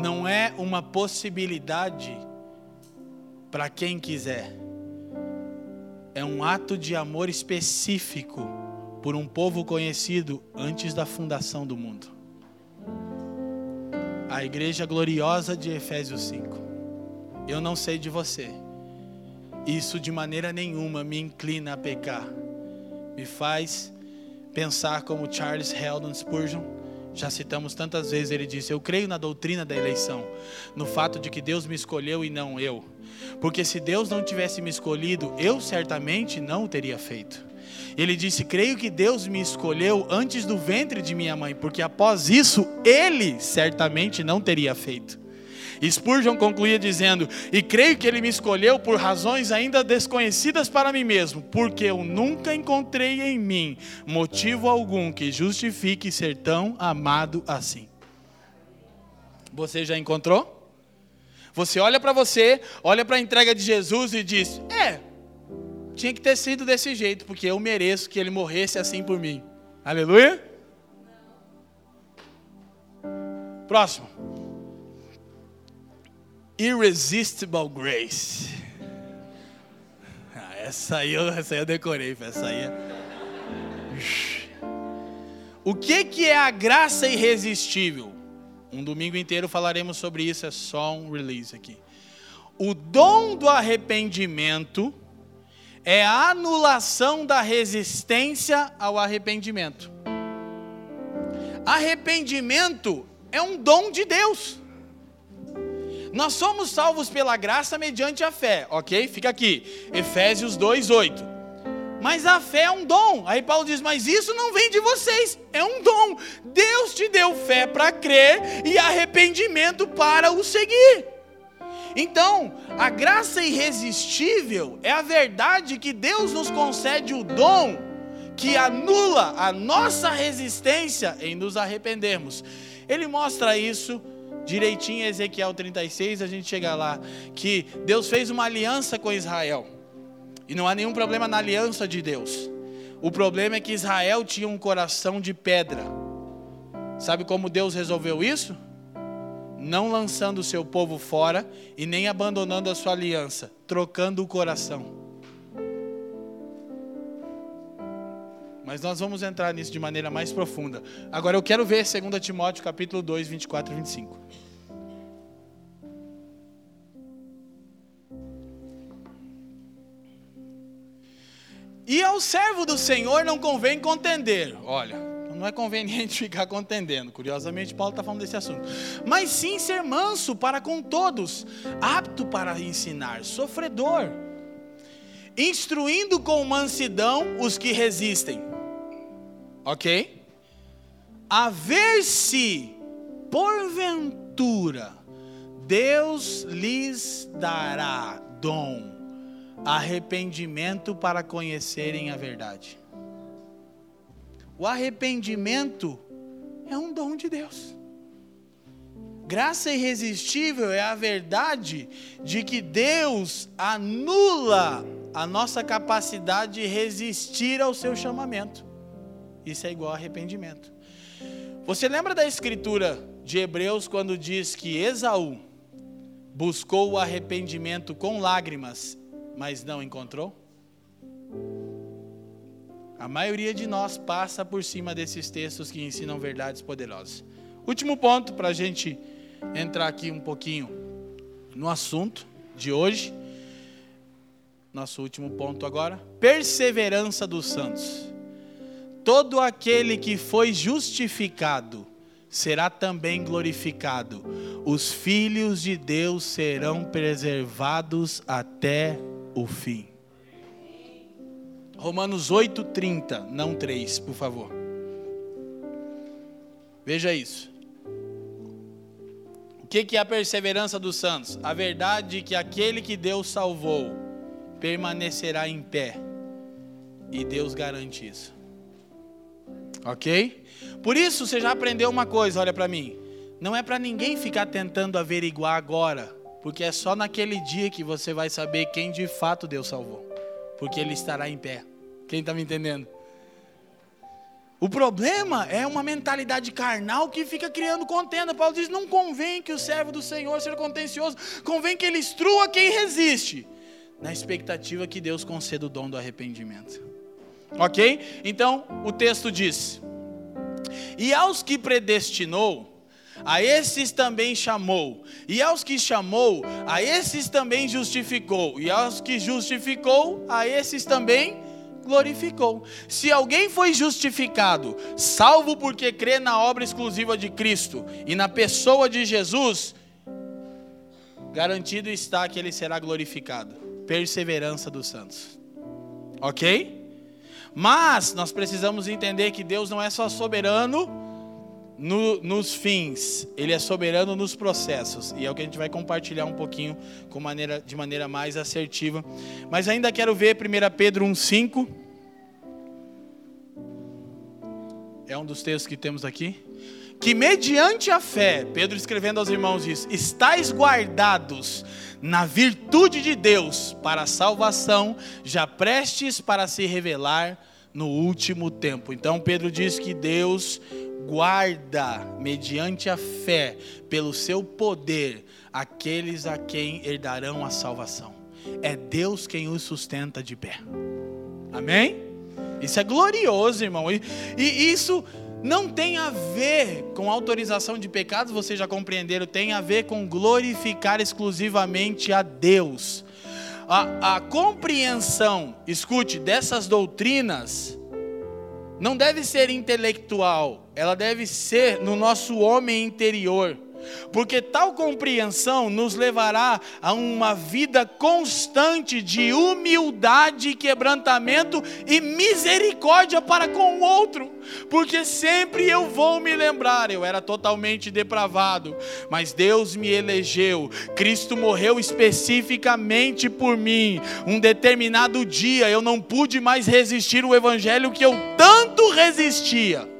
Não é uma possibilidade para quem quiser. É um ato de amor específico por um povo conhecido antes da fundação do mundo. A igreja gloriosa de Efésios 5. Eu não sei de você isso de maneira nenhuma me inclina a pecar. Me faz pensar como Charles Heldon Spurgeon, já citamos tantas vezes, ele disse: Eu creio na doutrina da eleição, no fato de que Deus me escolheu e não eu. Porque se Deus não tivesse me escolhido, eu certamente não o teria feito. Ele disse: Creio que Deus me escolheu antes do ventre de minha mãe, porque após isso, ele certamente não teria feito. Spurgeon concluía dizendo: E creio que ele me escolheu por razões ainda desconhecidas para mim mesmo, porque eu nunca encontrei em mim motivo algum que justifique ser tão amado assim. Você já encontrou? Você olha para você, olha para a entrega de Jesus e diz: É, tinha que ter sido desse jeito, porque eu mereço que ele morresse assim por mim. Aleluia? Próximo. Irresistible Grace. Ah, essa, aí eu, essa aí eu decorei, essa aí é... O que, que é a graça irresistível? Um domingo inteiro falaremos sobre isso, é só um release aqui. O dom do arrependimento é a anulação da resistência ao arrependimento. Arrependimento é um dom de Deus. Nós somos salvos pela graça mediante a fé, ok? Fica aqui, Efésios 2:8. Mas a fé é um dom. Aí Paulo diz: Mas isso não vem de vocês, é um dom. Deus te deu fé para crer e arrependimento para o seguir. Então, a graça irresistível é a verdade que Deus nos concede o dom que anula a nossa resistência em nos arrependermos. Ele mostra isso direitinho Ezequiel 36, a gente chega lá, que Deus fez uma aliança com Israel. E não há nenhum problema na aliança de Deus. O problema é que Israel tinha um coração de pedra. Sabe como Deus resolveu isso? Não lançando o seu povo fora e nem abandonando a sua aliança, trocando o coração. Mas nós vamos entrar nisso de maneira mais profunda. Agora eu quero ver 2 Timóteo capítulo 2, 24 e 25. E ao servo do Senhor não convém contender. Olha, não é conveniente ficar contendendo. Curiosamente, Paulo está falando desse assunto. Mas sim ser manso para com todos, apto para ensinar, sofredor, instruindo com mansidão os que resistem Ok? A ver se, porventura, Deus lhes dará dom, arrependimento para conhecerem a verdade. O arrependimento é um dom de Deus. Graça irresistível é a verdade de que Deus anula a nossa capacidade de resistir ao seu chamamento. Isso é igual arrependimento. Você lembra da escritura de Hebreus quando diz que Esaú buscou o arrependimento com lágrimas, mas não encontrou? A maioria de nós passa por cima desses textos que ensinam verdades poderosas. Último ponto para a gente entrar aqui um pouquinho no assunto de hoje. Nosso último ponto agora: perseverança dos santos todo aquele que foi justificado será também glorificado. Os filhos de Deus serão preservados até o fim. Romanos 8:30, não 3, por favor. Veja isso. O que é a perseverança dos santos? A verdade que aquele que Deus salvou permanecerá em pé. E Deus garante isso. Ok? Por isso você já aprendeu uma coisa, olha para mim. Não é para ninguém ficar tentando averiguar agora, porque é só naquele dia que você vai saber quem de fato Deus salvou, porque Ele estará em pé. Quem está me entendendo? O problema é uma mentalidade carnal que fica criando contenda. Paulo diz: não convém que o servo do Senhor seja contencioso, convém que ele instrua quem resiste, na expectativa que Deus conceda o dom do arrependimento. Ok? Então, o texto diz: E aos que predestinou, a esses também chamou, e aos que chamou, a esses também justificou, e aos que justificou, a esses também glorificou. Se alguém foi justificado, salvo porque crê na obra exclusiva de Cristo e na pessoa de Jesus, garantido está que ele será glorificado. Perseverança dos santos. Ok? Mas nós precisamos entender que Deus não é só soberano no, nos fins, Ele é soberano nos processos. E é o que a gente vai compartilhar um pouquinho com maneira, de maneira mais assertiva. Mas ainda quero ver 1 Pedro 1,5. É um dos textos que temos aqui. Que mediante a fé, Pedro escrevendo aos irmãos diz: estáis guardados na virtude de Deus para a salvação, já prestes para se revelar no último tempo. Então Pedro diz que Deus guarda, mediante a fé, pelo seu poder, aqueles a quem herdarão a salvação. É Deus quem os sustenta de pé. Amém? Isso é glorioso, irmão. E, e isso não tem a ver com autorização de pecados, vocês já compreenderam, tem a ver com glorificar exclusivamente a Deus a, a compreensão, escute, dessas doutrinas não deve ser intelectual, ela deve ser no nosso homem interior. Porque tal compreensão nos levará a uma vida constante de humildade, quebrantamento e misericórdia para com o outro, porque sempre eu vou me lembrar, eu era totalmente depravado, mas Deus me elegeu, Cristo morreu especificamente por mim. Um determinado dia eu não pude mais resistir o evangelho que eu tanto resistia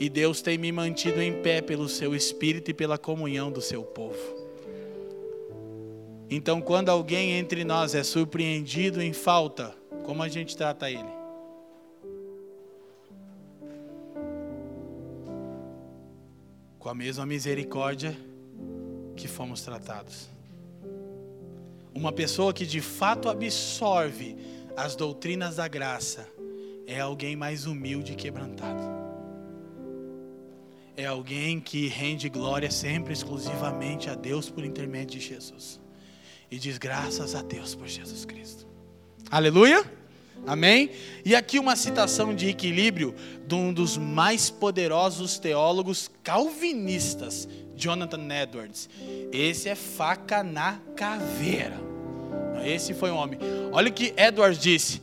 e Deus tem me mantido em pé pelo seu espírito e pela comunhão do seu povo. Então, quando alguém entre nós é surpreendido em falta, como a gente trata ele? Com a mesma misericórdia que fomos tratados. Uma pessoa que de fato absorve as doutrinas da graça é alguém mais humilde e quebrantado é alguém que rende glória sempre exclusivamente a Deus por intermédio de Jesus. E diz graças a Deus por Jesus Cristo. Aleluia? Amém? E aqui uma citação de equilíbrio de um dos mais poderosos teólogos calvinistas, Jonathan Edwards. Esse é faca na caveira. Esse foi um homem. Olha o que Edwards disse.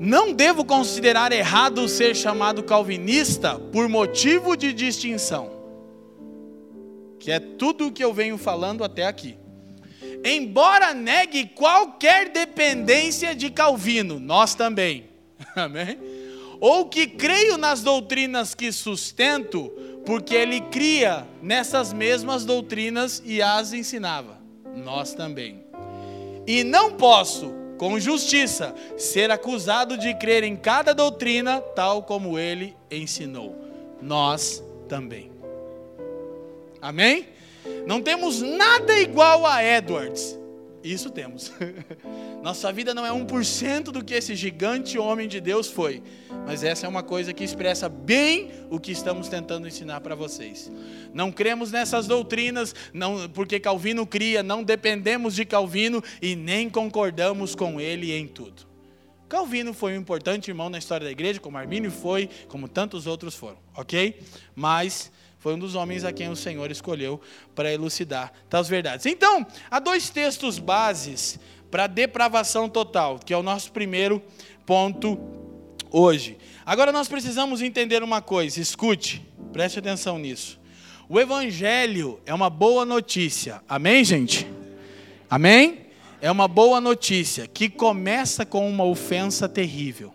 Não devo considerar errado ser chamado calvinista por motivo de distinção, que é tudo o que eu venho falando até aqui. Embora negue qualquer dependência de Calvino, nós também, amém? Ou que creio nas doutrinas que sustento, porque ele cria nessas mesmas doutrinas e as ensinava, nós também. E não posso, com justiça, ser acusado de crer em cada doutrina, tal como ele ensinou. Nós também. Amém? Não temos nada igual a Edwards. Isso temos. Nossa vida não é 1% do que esse gigante homem de Deus foi. Mas essa é uma coisa que expressa bem o que estamos tentando ensinar para vocês. Não cremos nessas doutrinas, não, porque Calvino cria, não dependemos de Calvino e nem concordamos com ele em tudo. Calvino foi um importante irmão na história da igreja, como Armínio foi, como tantos outros foram, ok? Mas foi um dos homens a quem o Senhor escolheu para elucidar tais verdades. Então, há dois textos bases para depravação total, que é o nosso primeiro ponto hoje. Agora nós precisamos entender uma coisa, escute, preste atenção nisso. O Evangelho é uma boa notícia, amém, gente? Amém? É uma boa notícia que começa com uma ofensa terrível.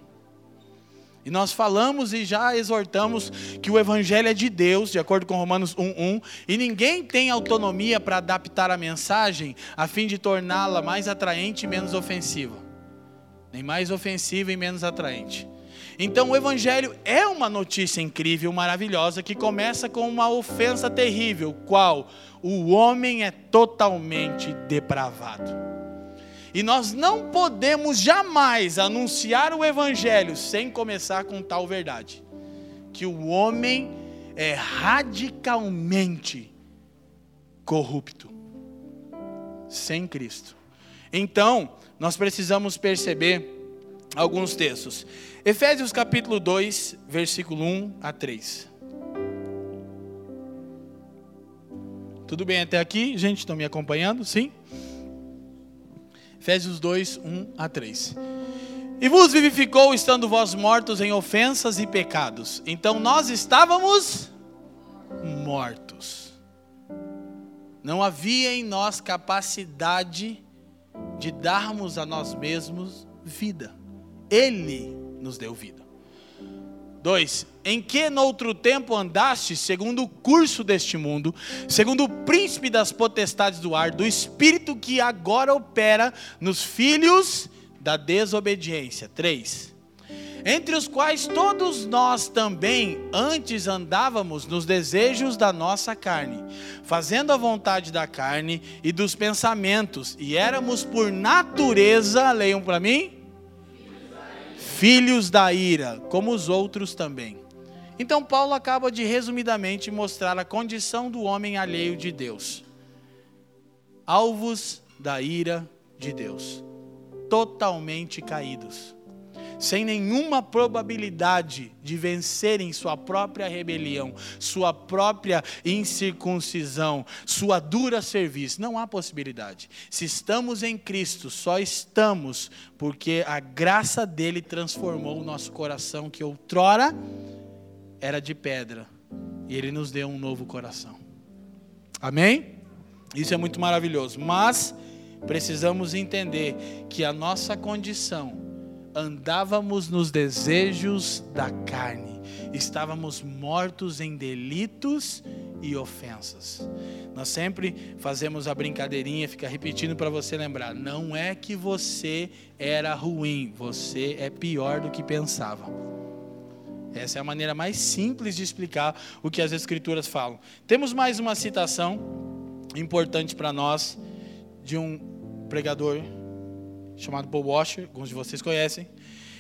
E nós falamos e já exortamos que o evangelho é de Deus, de acordo com Romanos 1:1, e ninguém tem autonomia para adaptar a mensagem a fim de torná-la mais atraente e menos ofensiva. Nem mais ofensiva e menos atraente. Então o evangelho é uma notícia incrível, maravilhosa que começa com uma ofensa terrível, qual o homem é totalmente depravado. E nós não podemos jamais anunciar o Evangelho sem começar com tal verdade: que o homem é radicalmente corrupto, sem Cristo. Então, nós precisamos perceber alguns textos. Efésios capítulo 2, versículo 1 a 3. Tudo bem até aqui? Gente, estão me acompanhando? Sim? Efésios 2, 1 a 3. E vos vivificou, estando vós mortos em ofensas e pecados. Então nós estávamos mortos. Não havia em nós capacidade de darmos a nós mesmos vida. Ele nos deu vida. 2. Em que noutro tempo andaste, segundo o curso deste mundo, segundo o príncipe das potestades do ar, do espírito que agora opera nos filhos da desobediência. 3. Entre os quais todos nós também antes andávamos nos desejos da nossa carne, fazendo a vontade da carne e dos pensamentos, e éramos por natureza, leiam para mim, filhos da ira, como os outros também. Então, Paulo acaba de resumidamente mostrar a condição do homem alheio de Deus, alvos da ira de Deus, totalmente caídos, sem nenhuma probabilidade de vencerem sua própria rebelião, sua própria incircuncisão, sua dura serviço. Não há possibilidade. Se estamos em Cristo, só estamos porque a graça dele transformou o nosso coração que outrora era de pedra, e ele nos deu um novo coração. Amém? Isso é muito maravilhoso, mas precisamos entender que a nossa condição andávamos nos desejos da carne, estávamos mortos em delitos e ofensas. Nós sempre fazemos a brincadeirinha, fica repetindo para você lembrar: não é que você era ruim, você é pior do que pensava. Essa é a maneira mais simples de explicar o que as Escrituras falam. Temos mais uma citação importante para nós de um pregador chamado Paul Washer, alguns de vocês conhecem.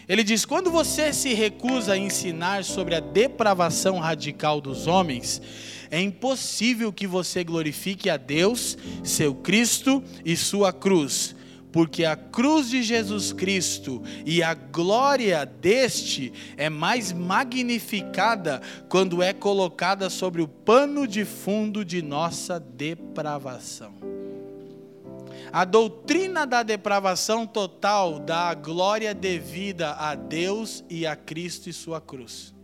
Ele diz: quando você se recusa a ensinar sobre a depravação radical dos homens, é impossível que você glorifique a Deus, seu Cristo e sua cruz, porque a cruz de Jesus Cristo e a glória deste é mais magnificada quando é colocada sobre o pano de fundo de nossa depravação. A doutrina da depravação total dá a glória devida a Deus e a Cristo e sua cruz.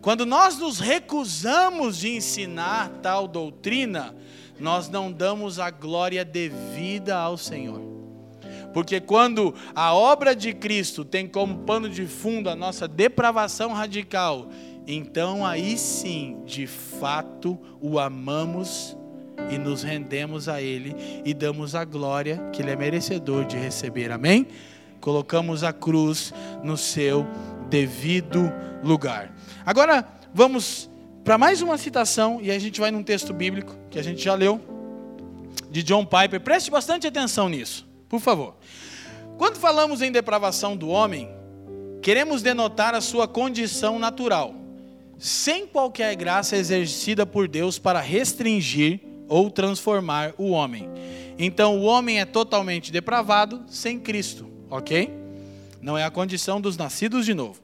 Quando nós nos recusamos de ensinar tal doutrina, nós não damos a glória devida ao Senhor. Porque quando a obra de Cristo tem como pano de fundo a nossa depravação radical, então aí sim, de fato, o amamos e nos rendemos a Ele e damos a glória que Ele é merecedor de receber. Amém? Colocamos a cruz no seu devido lugar. Agora vamos para mais uma citação e a gente vai num texto bíblico que a gente já leu de John Piper. Preste bastante atenção nisso, por favor. Quando falamos em depravação do homem, queremos denotar a sua condição natural, sem qualquer graça exercida por Deus para restringir ou transformar o homem. Então o homem é totalmente depravado sem Cristo, ok? Não é a condição dos nascidos de novo.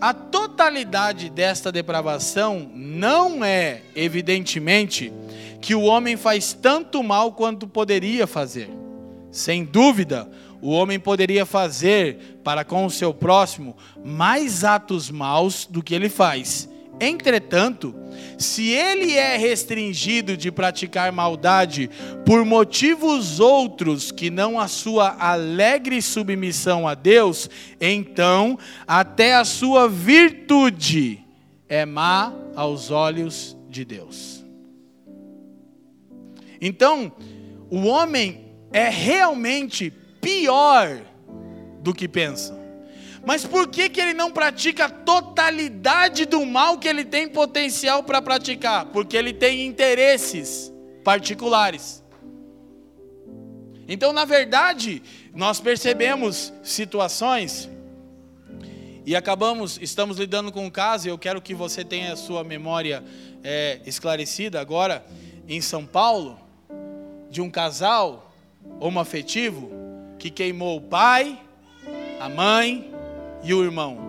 A totalidade desta depravação não é, evidentemente, que o homem faz tanto mal quanto poderia fazer. Sem dúvida, o homem poderia fazer para com o seu próximo mais atos maus do que ele faz Entretanto, se ele é restringido de praticar maldade por motivos outros que não a sua alegre submissão a Deus, então até a sua virtude é má aos olhos de Deus. Então, o homem é realmente pior do que pensa. Mas por que, que ele não pratica a totalidade do mal que ele tem potencial para praticar? Porque ele tem interesses particulares. Então, na verdade, nós percebemos situações e acabamos, estamos lidando com um caso, e eu quero que você tenha a sua memória é, esclarecida agora, em São Paulo, de um casal homoafetivo que queimou o pai, a mãe e o irmão.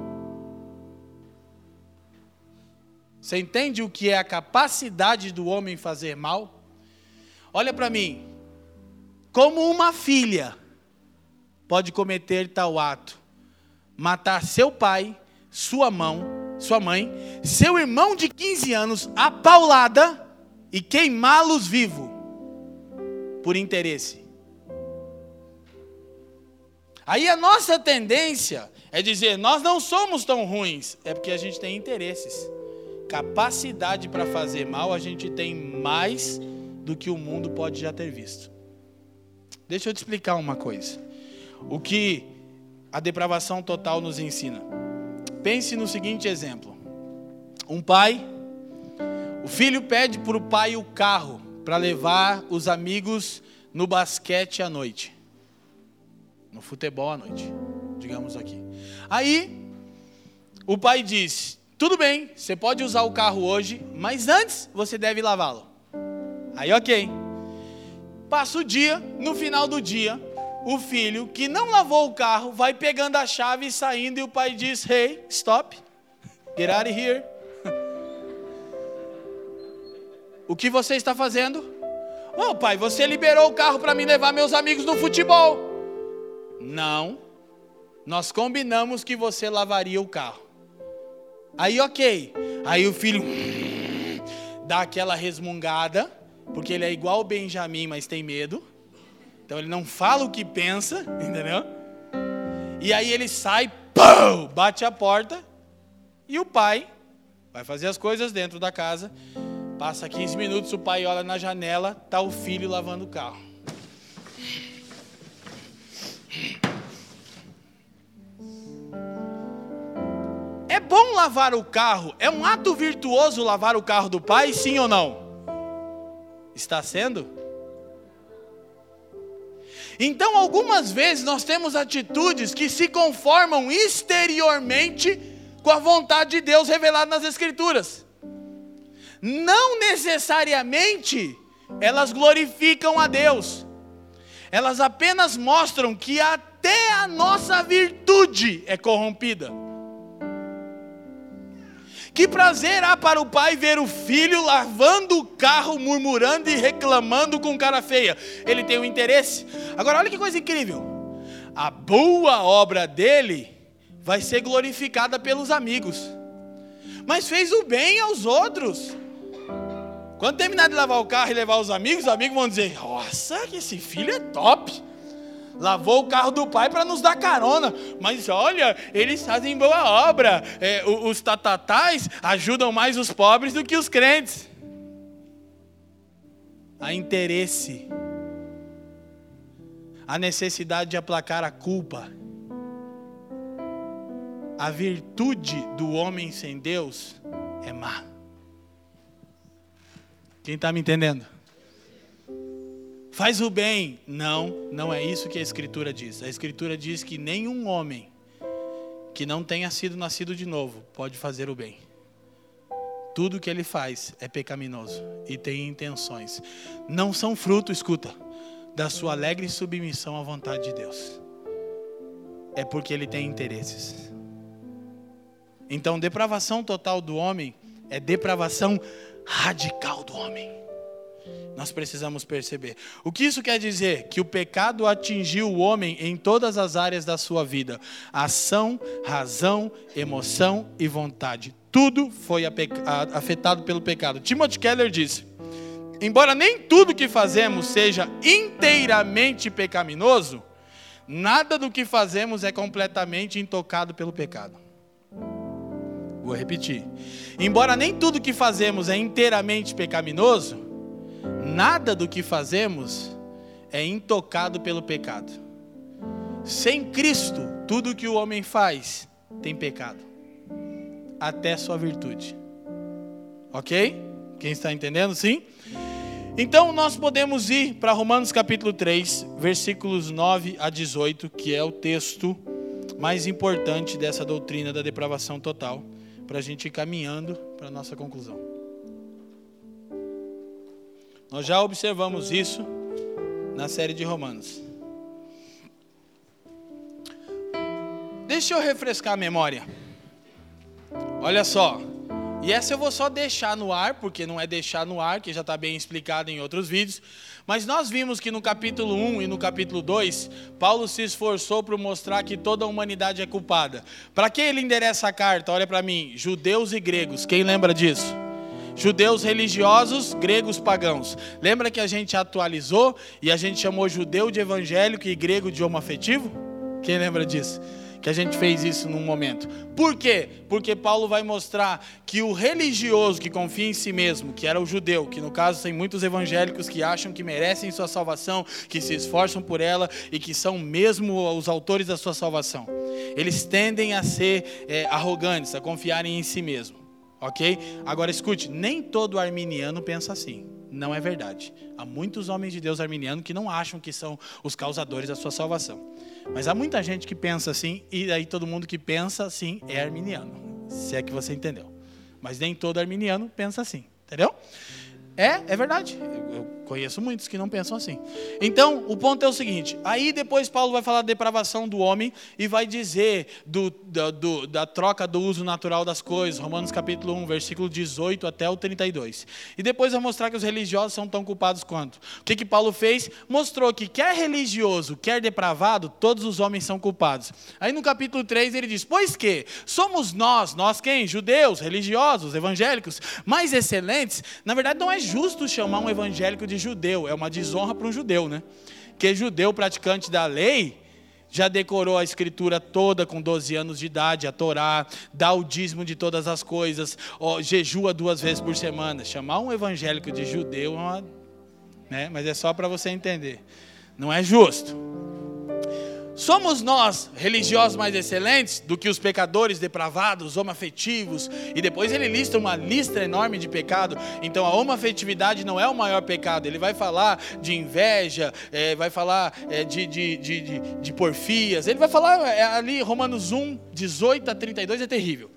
Você entende o que é a capacidade do homem fazer mal? Olha para mim. Como uma filha pode cometer tal ato? Matar seu pai, sua mão, sua mãe, seu irmão de 15 anos a paulada e queimá-los vivo por interesse. Aí a nossa tendência é dizer, nós não somos tão ruins, é porque a gente tem interesses. Capacidade para fazer mal a gente tem mais do que o mundo pode já ter visto. Deixa eu te explicar uma coisa. O que a depravação total nos ensina. Pense no seguinte exemplo: um pai, o filho pede para o pai o carro para levar os amigos no basquete à noite, no futebol à noite digamos aqui. Aí, o pai diz: tudo bem, você pode usar o carro hoje, mas antes você deve lavá-lo. Aí, ok. Passa o dia, no final do dia, o filho que não lavou o carro vai pegando a chave e saindo, e o pai diz: Hey, stop, get out of here. O que você está fazendo? Oh, pai, você liberou o carro para me levar meus amigos no futebol. Não, nós combinamos que você lavaria o carro. Aí, ok. Aí o filho dá aquela resmungada, porque ele é igual o Benjamin, mas tem medo. Então ele não fala o que pensa, entendeu? E aí ele sai, pum, bate a porta, e o pai vai fazer as coisas dentro da casa. Passa 15 minutos, o pai olha na janela, tá o filho lavando o carro. É bom lavar o carro? É um ato virtuoso lavar o carro do pai, sim ou não? Está sendo? Então, algumas vezes nós temos atitudes que se conformam exteriormente com a vontade de Deus revelada nas Escrituras. Não necessariamente elas glorificam a Deus, elas apenas mostram que até a nossa virtude é corrompida. Que prazer há para o pai ver o filho lavando o carro, murmurando e reclamando com cara feia. Ele tem um interesse. Agora, olha que coisa incrível. A boa obra dele vai ser glorificada pelos amigos. Mas fez o bem aos outros. Quando terminar de lavar o carro e levar os amigos, os amigos vão dizer: Nossa, que esse filho é top lavou o carro do pai para nos dar carona. Mas olha, eles fazem boa obra. É, os tatatais ajudam mais os pobres do que os crentes. Há interesse, a necessidade de aplacar a culpa. A virtude do homem sem Deus é má. Quem está me entendendo? Faz o bem. Não, não é isso que a Escritura diz. A Escritura diz que nenhum homem que não tenha sido nascido de novo pode fazer o bem. Tudo que ele faz é pecaminoso e tem intenções. Não são fruto, escuta, da sua alegre submissão à vontade de Deus. É porque ele tem interesses. Então, depravação total do homem é depravação radical do homem. Nós precisamos perceber. O que isso quer dizer? Que o pecado atingiu o homem em todas as áreas da sua vida: ação, razão, emoção e vontade. Tudo foi afetado pelo pecado. Timothy Keller disse: Embora nem tudo que fazemos seja inteiramente pecaminoso, nada do que fazemos é completamente intocado pelo pecado. Vou repetir. Embora nem tudo que fazemos é inteiramente pecaminoso, nada do que fazemos é intocado pelo pecado. Sem Cristo, tudo que o homem faz tem pecado, até sua virtude. Ok? Quem está entendendo? Sim? Então nós podemos ir para Romanos capítulo 3, versículos 9 a 18, que é o texto mais importante dessa doutrina da depravação total, para a gente ir caminhando para a nossa conclusão. Nós já observamos isso na série de Romanos. Deixa eu refrescar a memória. Olha só. E essa eu vou só deixar no ar, porque não é deixar no ar, que já está bem explicado em outros vídeos. Mas nós vimos que no capítulo 1 e no capítulo 2, Paulo se esforçou para mostrar que toda a humanidade é culpada. Para quem ele endereça a carta? Olha para mim: judeus e gregos. Quem lembra disso? judeus religiosos, gregos pagãos. Lembra que a gente atualizou e a gente chamou judeu de evangélico e grego de homoafetivo? Quem lembra disso? Que a gente fez isso num momento. Por quê? Porque Paulo vai mostrar que o religioso que confia em si mesmo, que era o judeu, que no caso tem muitos evangélicos que acham que merecem sua salvação, que se esforçam por ela e que são mesmo os autores da sua salvação. Eles tendem a ser é, arrogantes, a confiarem em si mesmo. Ok? Agora escute, nem todo arminiano pensa assim. Não é verdade. Há muitos homens de Deus arminianos que não acham que são os causadores da sua salvação. Mas há muita gente que pensa assim, e aí todo mundo que pensa assim é arminiano. Se é que você entendeu. Mas nem todo arminiano pensa assim. Entendeu? É, é verdade. Eu Conheço muitos que não pensam assim. Então, o ponto é o seguinte: aí depois Paulo vai falar da depravação do homem e vai dizer do, da, do, da troca do uso natural das coisas, Romanos capítulo 1, versículo 18 até o 32. E depois vai mostrar que os religiosos são tão culpados quanto. O que, que Paulo fez? Mostrou que quer religioso, quer depravado, todos os homens são culpados. Aí no capítulo 3 ele diz: Pois que somos nós, nós quem? Judeus, religiosos, evangélicos, mais excelentes. Na verdade, não é justo chamar um evangélico de judeu, é uma desonra para um judeu, né? Que judeu praticante da lei já decorou a escritura toda com 12 anos de idade, a Torá, dá o dízimo de todas as coisas, ó, jejua duas vezes por semana. Chamar um evangélico de judeu é uma, né? Mas é só para você entender. Não é justo. Somos nós religiosos mais excelentes do que os pecadores depravados, homoafetivos? E depois ele lista uma lista enorme de pecado. Então a homoafetividade não é o maior pecado. Ele vai falar de inveja, é, vai falar é, de, de, de, de, de porfias. Ele vai falar é, ali, Romanos 1, 18 a 32 é terrível.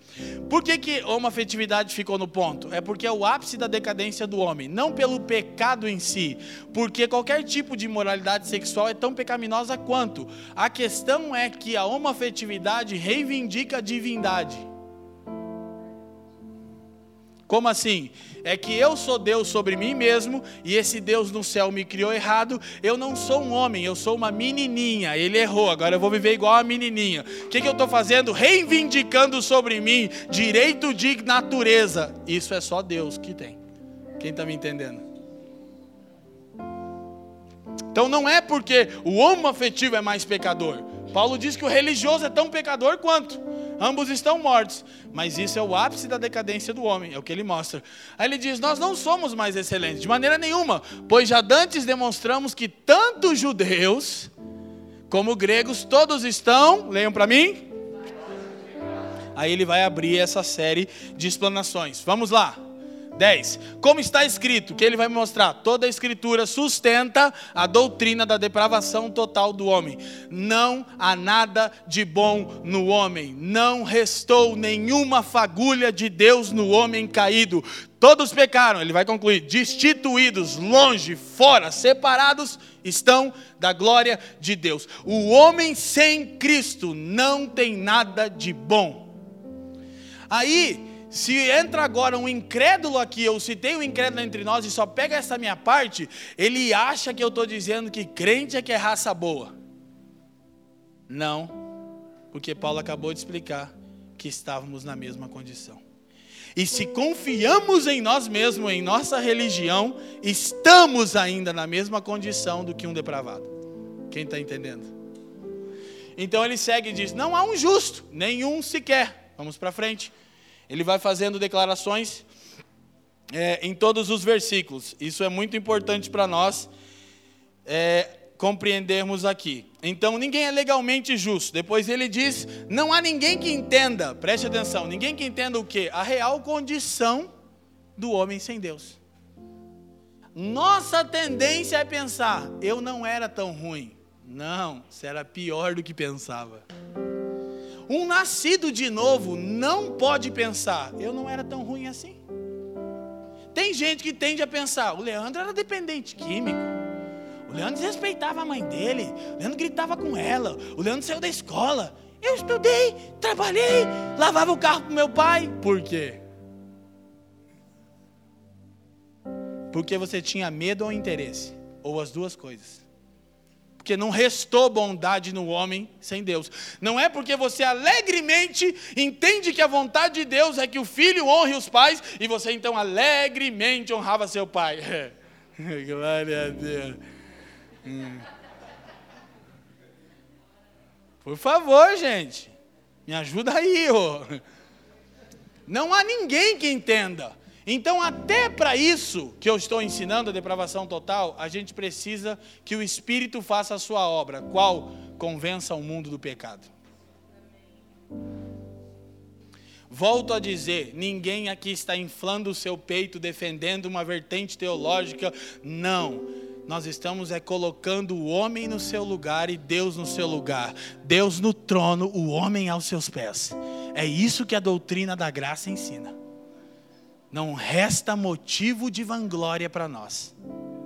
Por que, que uma afetividade ficou no ponto? É porque é o ápice da decadência do homem, não pelo pecado em si, porque qualquer tipo de imoralidade sexual é tão pecaminosa quanto. A questão é que a homoafetividade reivindica a divindade. Como assim? É que eu sou Deus sobre mim mesmo e esse Deus no céu me criou errado. Eu não sou um homem, eu sou uma menininha. Ele errou, agora eu vou viver igual a menininha. O que, que eu estou fazendo? Reivindicando sobre mim direito de natureza. Isso é só Deus que tem. Quem está me entendendo? Então não é porque o homem afetivo é mais pecador. Paulo diz que o religioso é tão pecador quanto. Ambos estão mortos. Mas isso é o ápice da decadência do homem, é o que ele mostra. Aí ele diz: Nós não somos mais excelentes, de maneira nenhuma, pois já dantes demonstramos que tanto judeus como gregos, todos estão, leiam para mim. Aí ele vai abrir essa série de explanações. Vamos lá. 10. Como está escrito, que ele vai mostrar, toda a escritura sustenta a doutrina da depravação total do homem. Não há nada de bom no homem, não restou nenhuma fagulha de Deus no homem caído. Todos pecaram, ele vai concluir, destituídos, longe, fora, separados estão da glória de Deus. O homem sem Cristo não tem nada de bom. Aí, se entra agora um incrédulo aqui, eu citei um incrédulo entre nós e só pega essa minha parte, ele acha que eu estou dizendo que crente é que é raça boa. Não, porque Paulo acabou de explicar que estávamos na mesma condição. E se confiamos em nós mesmos, em nossa religião, estamos ainda na mesma condição do que um depravado. Quem está entendendo? Então ele segue e diz: Não há um justo, nenhum sequer. Vamos para frente ele vai fazendo declarações é, em todos os versículos. Isso é muito importante para nós é, compreendermos aqui. Então, ninguém é legalmente justo. Depois ele diz: não há ninguém que entenda, preste atenção, ninguém que entenda o que? A real condição do homem sem Deus. Nossa tendência é pensar: eu não era tão ruim. Não, você era pior do que pensava. Um nascido de novo não pode pensar, eu não era tão ruim assim. Tem gente que tende a pensar, o Leandro era dependente químico. O Leandro desrespeitava a mãe dele. O Leandro gritava com ela. O Leandro saiu da escola. Eu estudei, trabalhei, lavava o carro para meu pai. Por quê? Porque você tinha medo ou interesse, ou as duas coisas porque não restou bondade no homem sem Deus. Não é porque você alegremente entende que a vontade de Deus é que o filho honre os pais e você então alegremente honrava seu pai. Glória a Deus. Hum. Por favor, gente, me ajuda aí. Ó. Não há ninguém que entenda então, até para isso que eu estou ensinando, a depravação total, a gente precisa que o Espírito faça a sua obra. Qual? Convença o mundo do pecado. Volto a dizer: ninguém aqui está inflando o seu peito defendendo uma vertente teológica. Não. Nós estamos é colocando o homem no seu lugar e Deus no seu lugar. Deus no trono, o homem aos seus pés. É isso que a doutrina da graça ensina não resta motivo de vanglória para nós.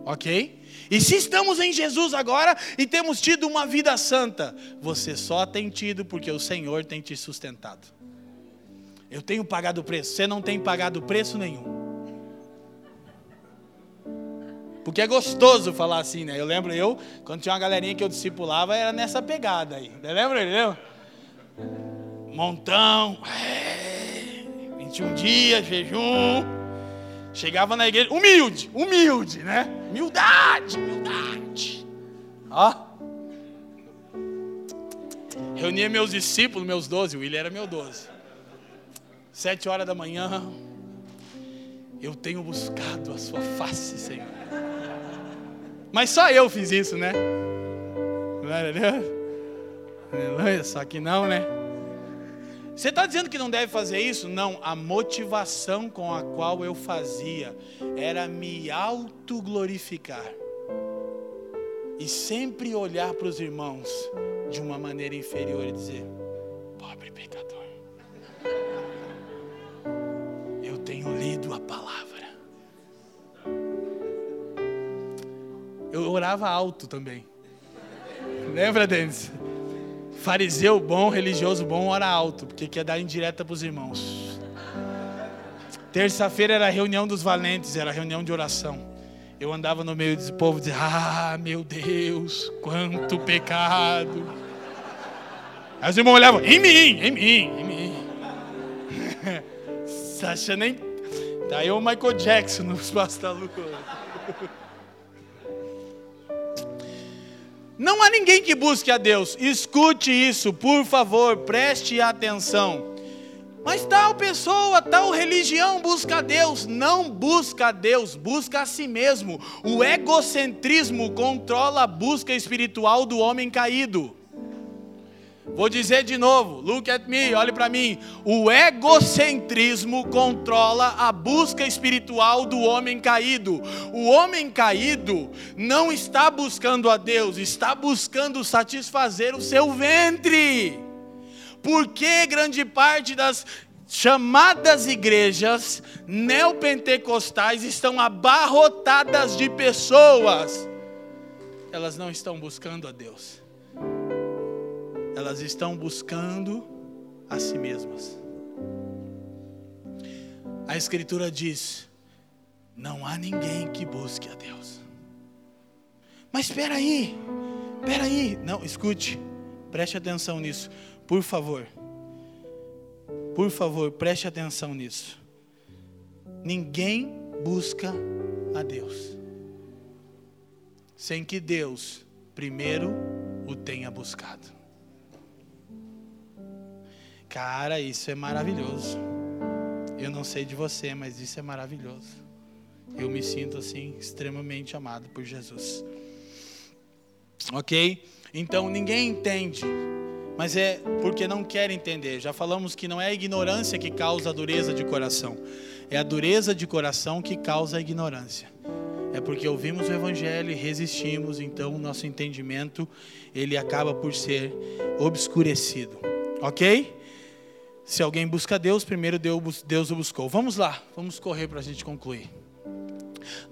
Ok? E se estamos em Jesus agora e temos tido uma vida santa, você só tem tido porque o Senhor tem te sustentado. Eu tenho pagado o preço, você não tem pagado preço nenhum. Porque é gostoso falar assim, né? Eu lembro eu, quando tinha uma galerinha que eu discipulava, era nessa pegada aí. Lembra? Lembra? Montão, 21 dias, jejum. Chegava na igreja, humilde, humilde, né? Humildade, humildade. Ó. Reunia meus discípulos, meus doze, o William era meu doze. Sete horas da manhã, eu tenho buscado a sua face, Senhor. Mas só eu fiz isso, né? Aleluia, só que não, né? Você está dizendo que não deve fazer isso? Não, a motivação com a qual eu fazia era me autoglorificar e sempre olhar para os irmãos de uma maneira inferior e dizer: pobre pecador, eu tenho lido a palavra. Eu orava alto também. Lembra, Denis? Fariseu bom, religioso bom, ora alto, porque quer dar indireta para os irmãos. Terça-feira era a reunião dos valentes, era a reunião de oração. Eu andava no meio desse povo e dizia: Ah, meu Deus, quanto pecado. Aí os irmãos olhavam: Em mim, em mim, em mim. Sasha nem. Tá aí o Michael Jackson no espaço da lua. Não há ninguém que busque a Deus. Escute isso, por favor, preste atenção. Mas tal pessoa, tal religião busca a Deus. Não busca a Deus, busca a si mesmo. O egocentrismo controla a busca espiritual do homem caído. Vou dizer de novo, look at me, olhe para mim. O egocentrismo controla a busca espiritual do homem caído. O homem caído não está buscando a Deus, está buscando satisfazer o seu ventre. Porque grande parte das chamadas igrejas neopentecostais estão abarrotadas de pessoas. Elas não estão buscando a Deus elas estão buscando a si mesmas. A Escritura diz: não há ninguém que busque a Deus. Mas espera aí, espera aí, não, escute, preste atenção nisso, por favor. Por favor, preste atenção nisso. Ninguém busca a Deus sem que Deus primeiro o tenha buscado. Cara, isso é maravilhoso. Eu não sei de você, mas isso é maravilhoso. Eu me sinto assim extremamente amado por Jesus. Ok? Então ninguém entende, mas é porque não quer entender. Já falamos que não é a ignorância que causa a dureza de coração, é a dureza de coração que causa a ignorância. É porque ouvimos o evangelho e resistimos, então o nosso entendimento ele acaba por ser obscurecido. Ok? Se alguém busca Deus, primeiro Deus o buscou. Vamos lá, vamos correr para a gente concluir.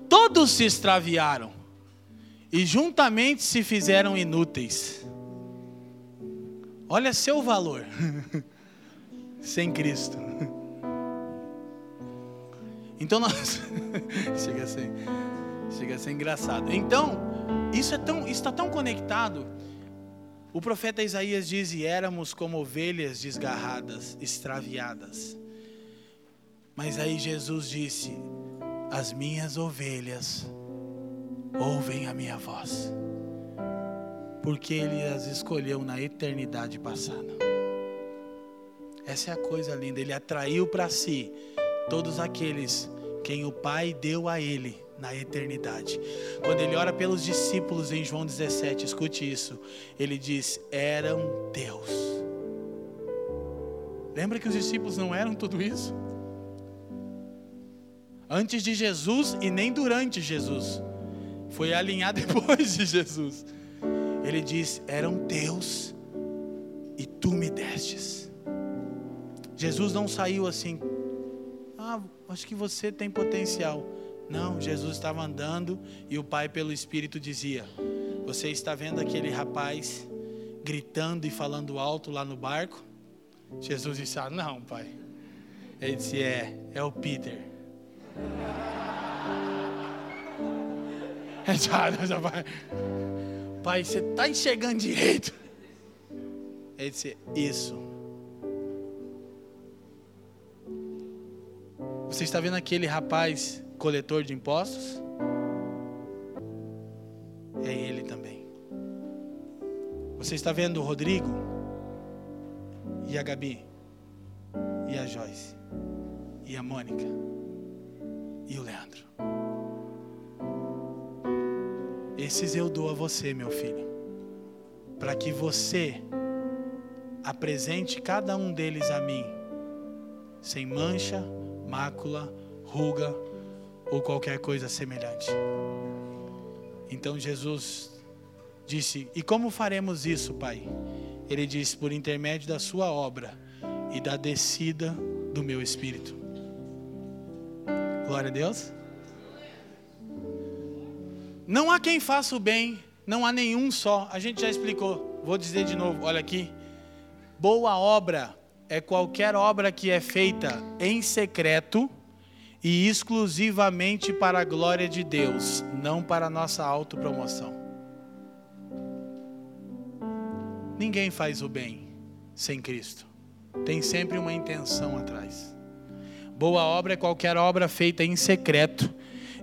Todos se extraviaram e juntamente se fizeram inúteis. Olha seu valor sem Cristo. Então nós chega a ser, chega a ser engraçado. Então isso é tão, está tão conectado o profeta Isaías diz: E éramos como ovelhas desgarradas, extraviadas. Mas aí Jesus disse: As minhas ovelhas ouvem a minha voz, porque Ele as escolheu na eternidade passada. Essa é a coisa linda, Ele atraiu para si todos aqueles quem o Pai deu a Ele na eternidade. Quando ele ora pelos discípulos em João 17, escute isso. Ele diz: eram Deus. Lembra que os discípulos não eram tudo isso? Antes de Jesus e nem durante Jesus. Foi alinhar depois de Jesus. Ele diz: eram Deus e tu me destes. Jesus não saiu assim. Ah, acho que você tem potencial Não, Jesus estava andando e o Pai, pelo Espírito, dizia: Você está vendo aquele rapaz gritando e falando alto lá no barco? Jesus disse: Ah, não, Pai. Ele disse: É, é o Peter. Pai, você está enxergando direito? Ele disse: Isso. Você está vendo aquele rapaz coletor de impostos? É ele também. Você está vendo o Rodrigo e a Gabi e a Joyce e a Mônica e o Leandro. Esses eu dou a você, meu filho, para que você apresente cada um deles a mim, sem mancha, mácula, ruga ou qualquer coisa semelhante. Então Jesus disse: E como faremos isso, Pai? Ele disse: Por intermédio da Sua obra e da descida do meu espírito. Glória a Deus. Não há quem faça o bem, não há nenhum só. A gente já explicou. Vou dizer de novo, olha aqui. Boa obra é qualquer obra que é feita em secreto e exclusivamente para a glória de Deus, não para a nossa autopromoção. Ninguém faz o bem sem Cristo. Tem sempre uma intenção atrás. Boa obra é qualquer obra feita em secreto,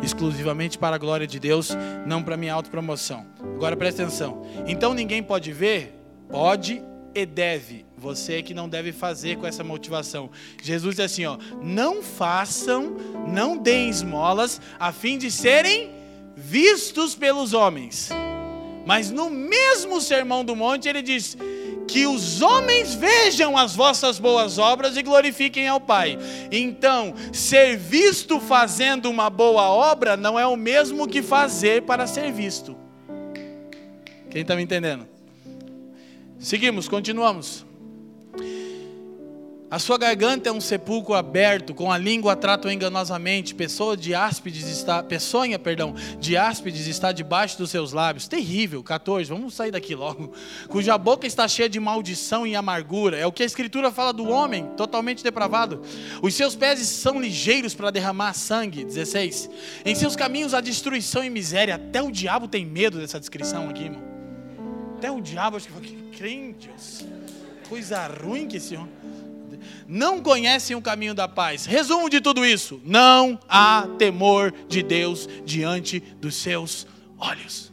exclusivamente para a glória de Deus, não para minha autopromoção. Agora presta atenção. Então ninguém pode ver? Pode e deve. Você que não deve fazer com essa motivação. Jesus diz assim, ó: "Não façam, não deem esmolas a fim de serem vistos pelos homens". Mas no mesmo Sermão do Monte ele diz: que os homens vejam as vossas boas obras e glorifiquem ao Pai. Então, ser visto fazendo uma boa obra não é o mesmo que fazer para ser visto. Quem está me entendendo? Seguimos, continuamos. A sua garganta é um sepulcro aberto, com a língua tratam enganosamente. Pessoa de áspides está, peçonha, perdão, de áspides está debaixo dos seus lábios. Terrível. 14. Vamos sair daqui logo. Cuja boca está cheia de maldição e amargura. É o que a escritura fala do homem, totalmente depravado. Os seus pés são ligeiros para derramar sangue. 16. Em seus caminhos há destruição e miséria. Até o diabo tem medo dessa descrição aqui, irmão. Até o diabo acho que coisa ruim que esse homem não conhecem o caminho da paz. Resumo de tudo isso: não há temor de Deus diante dos seus olhos.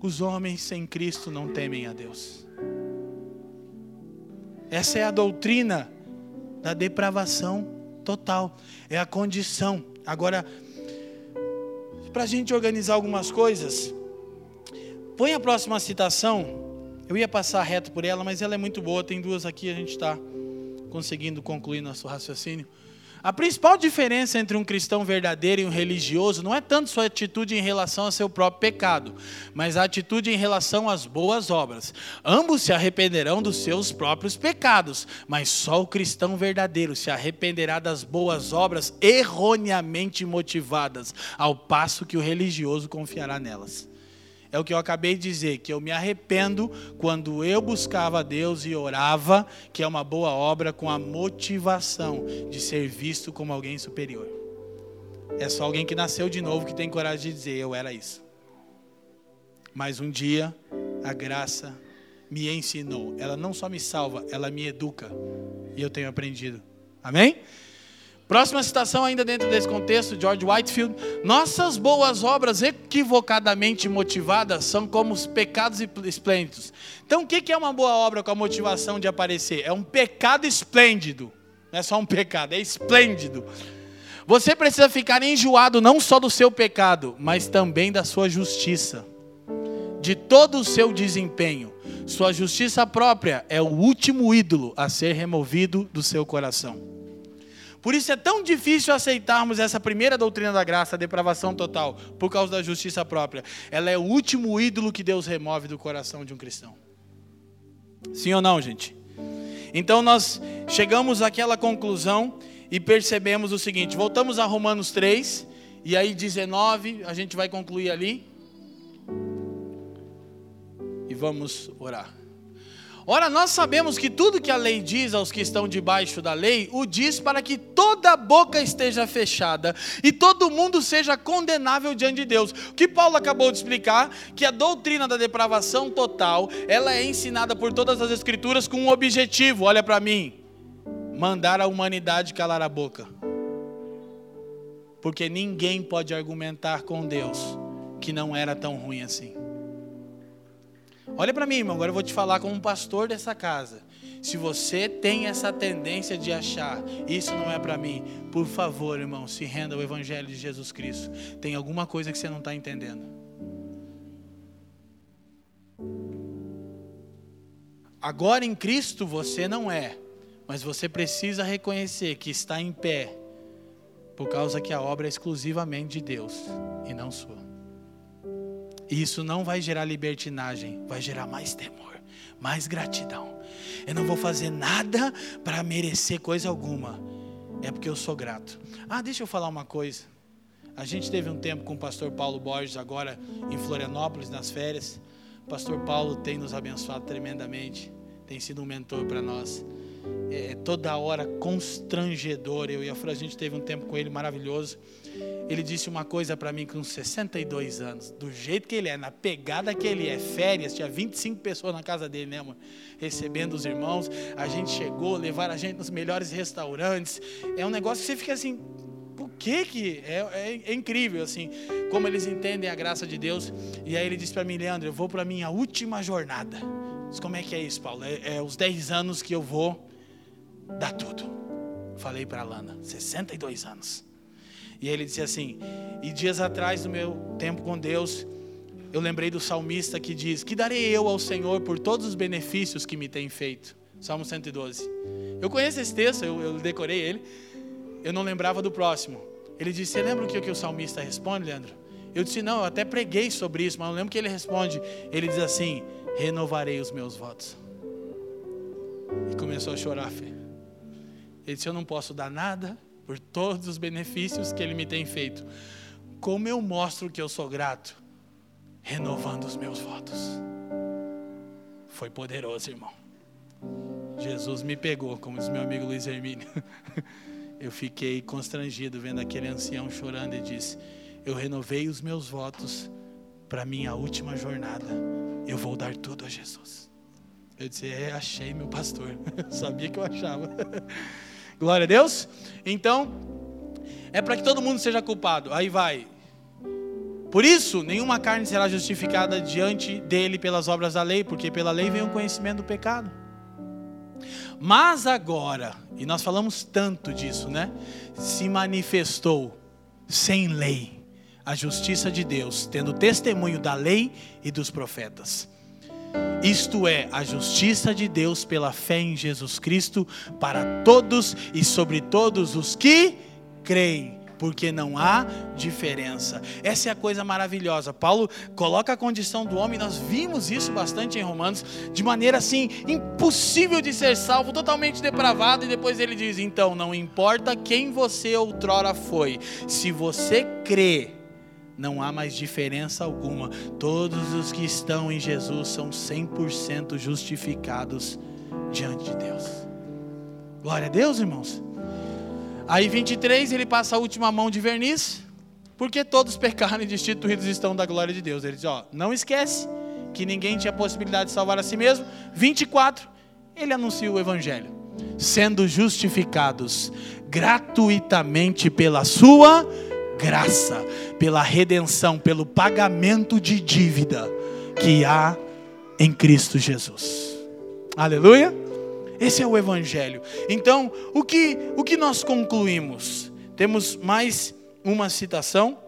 Os homens sem Cristo não temem a Deus. Essa é a doutrina da depravação total. É a condição. Agora, para a gente organizar algumas coisas, põe a próxima citação eu ia passar reto por ela, mas ela é muito boa. Tem duas aqui, a gente está conseguindo concluir nosso raciocínio. A principal diferença entre um cristão verdadeiro e um religioso não é tanto sua atitude em relação ao seu próprio pecado, mas a atitude em relação às boas obras. Ambos se arrependerão dos seus próprios pecados, mas só o cristão verdadeiro se arrependerá das boas obras erroneamente motivadas, ao passo que o religioso confiará nelas. É o que eu acabei de dizer, que eu me arrependo quando eu buscava a Deus e orava, que é uma boa obra com a motivação de ser visto como alguém superior. É só alguém que nasceu de novo que tem coragem de dizer: Eu era isso. Mas um dia, a graça me ensinou. Ela não só me salva, ela me educa. E eu tenho aprendido. Amém? Próxima citação, ainda dentro desse contexto, George Whitefield. Nossas boas obras equivocadamente motivadas são como os pecados esplêndidos. Então, o que é uma boa obra com a motivação de aparecer? É um pecado esplêndido. Não é só um pecado, é esplêndido. Você precisa ficar enjoado não só do seu pecado, mas também da sua justiça, de todo o seu desempenho. Sua justiça própria é o último ídolo a ser removido do seu coração. Por isso é tão difícil aceitarmos essa primeira doutrina da graça, a depravação total, por causa da justiça própria. Ela é o último ídolo que Deus remove do coração de um cristão. Sim ou não, gente? Então nós chegamos àquela conclusão e percebemos o seguinte: voltamos a Romanos 3, e aí 19, a gente vai concluir ali. E vamos orar. Ora, nós sabemos que tudo que a lei diz aos que estão debaixo da lei, o diz para que toda boca esteja fechada e todo mundo seja condenável diante de Deus. O que Paulo acabou de explicar, que a doutrina da depravação total, ela é ensinada por todas as escrituras com um objetivo, olha para mim, mandar a humanidade calar a boca. Porque ninguém pode argumentar com Deus que não era tão ruim assim. Olha para mim, irmão, agora eu vou te falar como pastor dessa casa. Se você tem essa tendência de achar, isso não é para mim, por favor, irmão, se renda ao Evangelho de Jesus Cristo. Tem alguma coisa que você não está entendendo. Agora em Cristo você não é, mas você precisa reconhecer que está em pé, por causa que a obra é exclusivamente de Deus e não sua. E isso não vai gerar libertinagem, vai gerar mais temor, mais gratidão. Eu não vou fazer nada para merecer coisa alguma, é porque eu sou grato. Ah, deixa eu falar uma coisa. A gente teve um tempo com o pastor Paulo Borges, agora em Florianópolis, nas férias. O pastor Paulo tem nos abençoado tremendamente, tem sido um mentor para nós é, toda hora constrangedor. Eu e a Fran, a gente teve um tempo com ele maravilhoso. Ele disse uma coisa para mim com 62 anos, do jeito que ele é, na pegada que ele é, férias, tinha 25 pessoas na casa dele, né, mano? Recebendo os irmãos. A gente chegou, levaram a gente nos melhores restaurantes. É um negócio que você fica assim, por que que é, é, é, incrível assim como eles entendem a graça de Deus e aí ele disse para mim Leandro eu vou para minha última jornada Diz, como é que é isso Paulo é, é os 10 anos que eu vou dá tudo. Falei para Lana, 62 anos. E ele disse assim: E dias atrás, no meu tempo com Deus, eu lembrei do salmista que diz: Que darei eu ao Senhor por todos os benefícios que me tem feito? Salmo 112. Eu conheço esse texto, eu, eu decorei ele. Eu não lembrava do próximo. Ele disse: Você lembra o que, que o salmista responde, Leandro? Eu disse: Não, eu até preguei sobre isso, mas não lembro que ele responde. Ele diz assim: Renovarei os meus votos. E começou a chorar, filho. Ele disse: Eu não posso dar nada por todos os benefícios que Ele me tem feito. Como eu mostro que eu sou grato? Renovando os meus votos. Foi poderoso, irmão. Jesus me pegou, como diz meu amigo Luiz Hermínio. Eu fiquei constrangido vendo aquele ancião chorando e disse: Eu renovei os meus votos para minha última jornada. Eu vou dar tudo a Jesus. Eu disse: É, achei meu pastor. Sabia que eu achava. Glória a Deus. Então, é para que todo mundo seja culpado. Aí vai. Por isso, nenhuma carne será justificada diante dele pelas obras da lei, porque pela lei vem o conhecimento do pecado. Mas agora, e nós falamos tanto disso, né? Se manifestou sem lei a justiça de Deus, tendo testemunho da lei e dos profetas. Isto é a justiça de Deus pela fé em Jesus Cristo para todos e sobre todos os que creem porque não há diferença. Essa é a coisa maravilhosa. Paulo coloca a condição do homem, nós vimos isso bastante em Romanos, de maneira assim impossível de ser salvo, totalmente depravado, e depois ele diz: então, não importa quem você outrora foi, se você crê não há mais diferença alguma. Todos os que estão em Jesus são 100% justificados diante de Deus. Glória a Deus, irmãos. Aí 23, ele passa a última mão de verniz, porque todos pecaram e destituídos estão da glória de Deus. Ele diz, ó, não esquece que ninguém tinha possibilidade de salvar a si mesmo. 24, ele anuncia o evangelho, sendo justificados gratuitamente pela sua graça, pela redenção, pelo pagamento de dívida que há em Cristo Jesus. Aleluia? Esse é o evangelho. Então, o que o que nós concluímos? Temos mais uma citação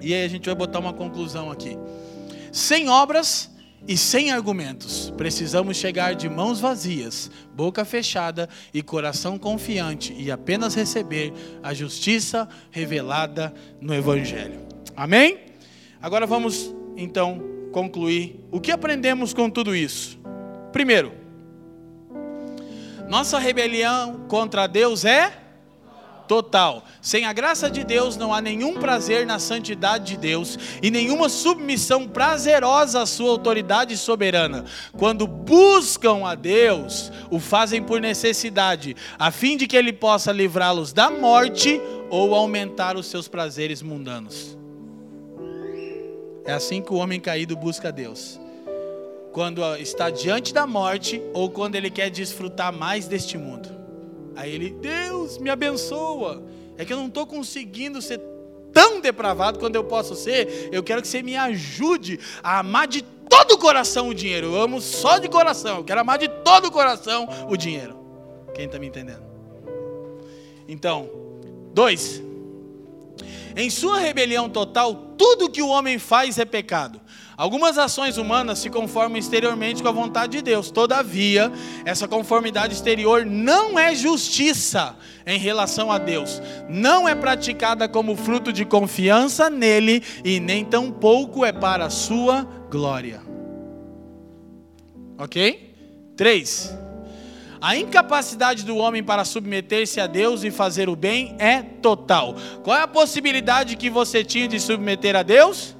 e aí a gente vai botar uma conclusão aqui. Sem obras e sem argumentos. Precisamos chegar de mãos vazias, boca fechada e coração confiante e apenas receber a justiça revelada no Evangelho. Amém? Agora vamos então concluir. O que aprendemos com tudo isso? Primeiro, nossa rebelião contra Deus é total. Sem a graça de Deus não há nenhum prazer na santidade de Deus e nenhuma submissão prazerosa à sua autoridade soberana. Quando buscam a Deus, o fazem por necessidade, a fim de que ele possa livrá-los da morte ou aumentar os seus prazeres mundanos. É assim que o homem caído busca a Deus. Quando está diante da morte ou quando ele quer desfrutar mais deste mundo. Aí ele, Deus, me abençoa. É que eu não estou conseguindo ser tão depravado quanto eu posso ser. Eu quero que você me ajude a amar de todo o coração o dinheiro. Eu amo só de coração. Eu quero amar de todo o coração o dinheiro. Quem está me entendendo? Então, dois. Em sua rebelião total, tudo que o homem faz é pecado. Algumas ações humanas se conformam exteriormente com a vontade de Deus. Todavia, essa conformidade exterior não é justiça em relação a Deus. Não é praticada como fruto de confiança nele e nem tampouco é para a sua glória. OK? 3. A incapacidade do homem para submeter-se a Deus e fazer o bem é total. Qual é a possibilidade que você tinha de submeter a Deus?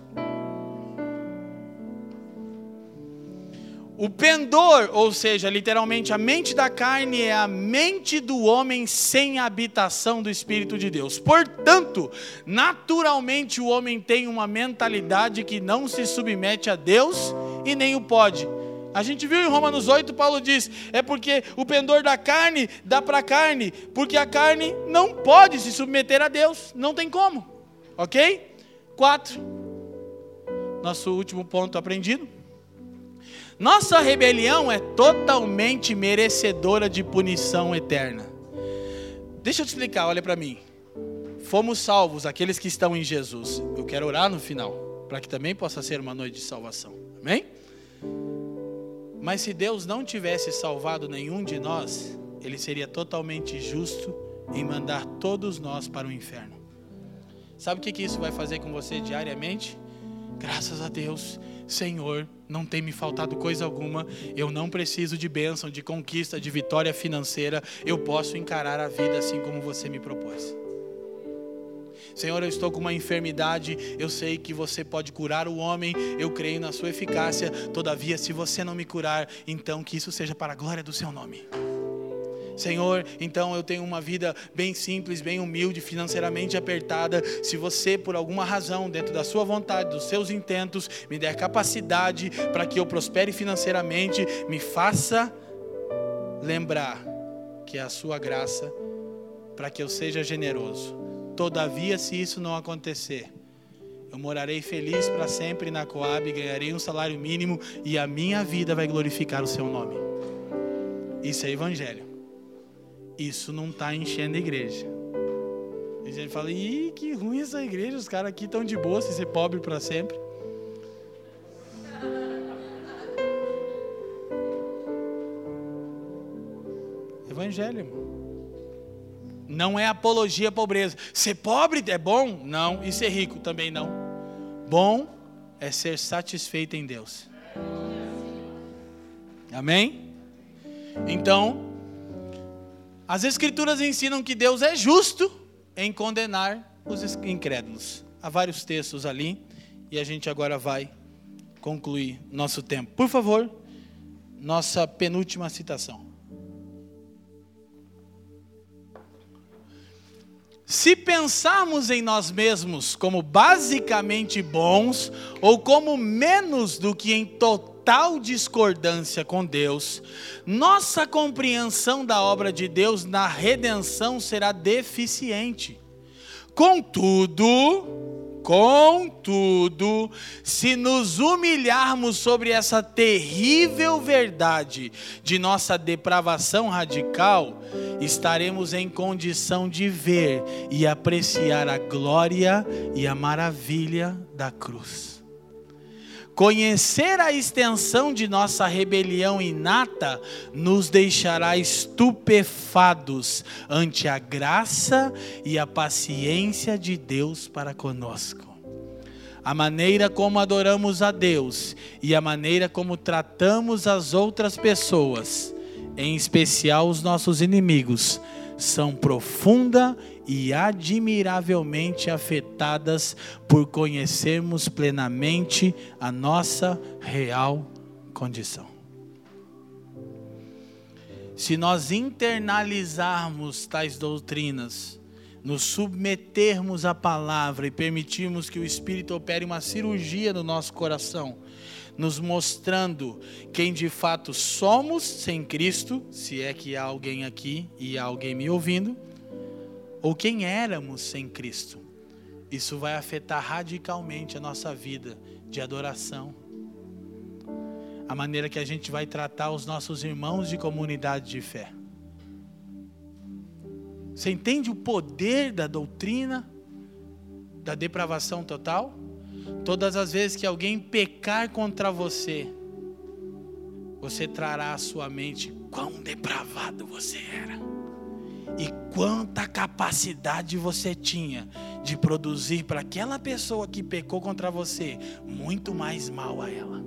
O pendor, ou seja, literalmente a mente da carne é a mente do homem sem habitação do Espírito de Deus. Portanto, naturalmente o homem tem uma mentalidade que não se submete a Deus e nem o pode. A gente viu em Romanos 8, Paulo diz: é porque o pendor da carne dá para a carne, porque a carne não pode se submeter a Deus, não tem como. Ok? 4. Nosso último ponto aprendido. Nossa rebelião é totalmente merecedora de punição eterna. Deixa eu te explicar, olha para mim. Fomos salvos, aqueles que estão em Jesus. Eu quero orar no final, para que também possa ser uma noite de salvação. Amém? Mas se Deus não tivesse salvado nenhum de nós, Ele seria totalmente justo em mandar todos nós para o inferno. Sabe o que isso vai fazer com você diariamente? Graças a Deus, Senhor, não tem me faltado coisa alguma, eu não preciso de bênção, de conquista, de vitória financeira, eu posso encarar a vida assim como você me propôs. Senhor, eu estou com uma enfermidade, eu sei que você pode curar o homem, eu creio na sua eficácia, todavia, se você não me curar, então que isso seja para a glória do seu nome. Senhor, então eu tenho uma vida bem simples, bem humilde, financeiramente apertada. Se você, por alguma razão, dentro da sua vontade, dos seus intentos, me der capacidade para que eu prospere financeiramente, me faça lembrar que é a sua graça para que eu seja generoso. Todavia, se isso não acontecer, eu morarei feliz para sempre na Coab, ganharei um salário mínimo e a minha vida vai glorificar o seu nome. Isso é evangelho isso não está enchendo a igreja. E a gente fala, ih, que ruim essa igreja, os caras aqui estão de boa se ser pobre para sempre. Evangelho, irmão. Não é apologia à pobreza. Ser pobre é bom? Não. E ser rico também não. Bom é ser satisfeito em Deus. Amém? Então, as Escrituras ensinam que Deus é justo em condenar os incrédulos. Há vários textos ali e a gente agora vai concluir nosso tempo. Por favor, nossa penúltima citação. Se pensarmos em nós mesmos como basicamente bons ou como menos do que em total total discordância com Deus, nossa compreensão da obra de Deus na redenção será deficiente. Contudo, Contudo, se nos humilharmos sobre essa terrível verdade de nossa depravação radical, estaremos em condição de ver e apreciar a glória e a maravilha da cruz. Conhecer a extensão de nossa rebelião inata nos deixará estupefados ante a graça e a paciência de Deus para conosco. A maneira como adoramos a Deus e a maneira como tratamos as outras pessoas, em especial os nossos inimigos, são profunda e admiravelmente afetadas por conhecermos plenamente a nossa real condição. Se nós internalizarmos tais doutrinas, nos submetermos à palavra e permitirmos que o Espírito opere uma cirurgia no nosso coração, nos mostrando quem de fato somos sem Cristo, se é que há alguém aqui e há alguém me ouvindo, ou quem éramos sem Cristo. Isso vai afetar radicalmente a nossa vida de adoração. A maneira que a gente vai tratar os nossos irmãos de comunidade de fé. Você entende o poder da doutrina da depravação total? Todas as vezes que alguém pecar contra você, você trará à sua mente quão depravado você era e quanta capacidade você tinha de produzir para aquela pessoa que pecou contra você muito mais mal a ela.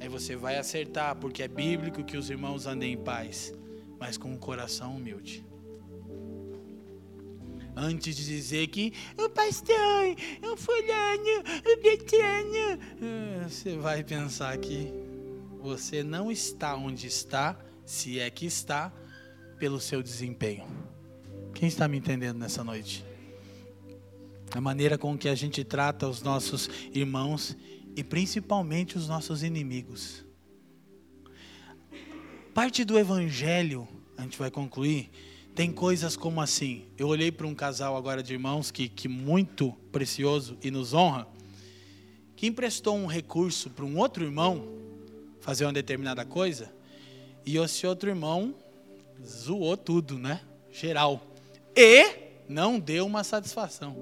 Aí você vai acertar, porque é bíblico que os irmãos andem em paz, mas com um coração humilde antes de dizer que o pastor, o fulano, o betano. É, você vai pensar que você não está onde está, se é que está, pelo seu desempenho. Quem está me entendendo nessa noite? A maneira com que a gente trata os nossos irmãos e principalmente os nossos inimigos. Parte do evangelho, a gente vai concluir, tem coisas como assim. Eu olhei para um casal agora de irmãos que, que muito precioso e nos honra, que emprestou um recurso para um outro irmão fazer uma determinada coisa, e esse outro irmão zoou tudo, né? Geral. E não deu uma satisfação.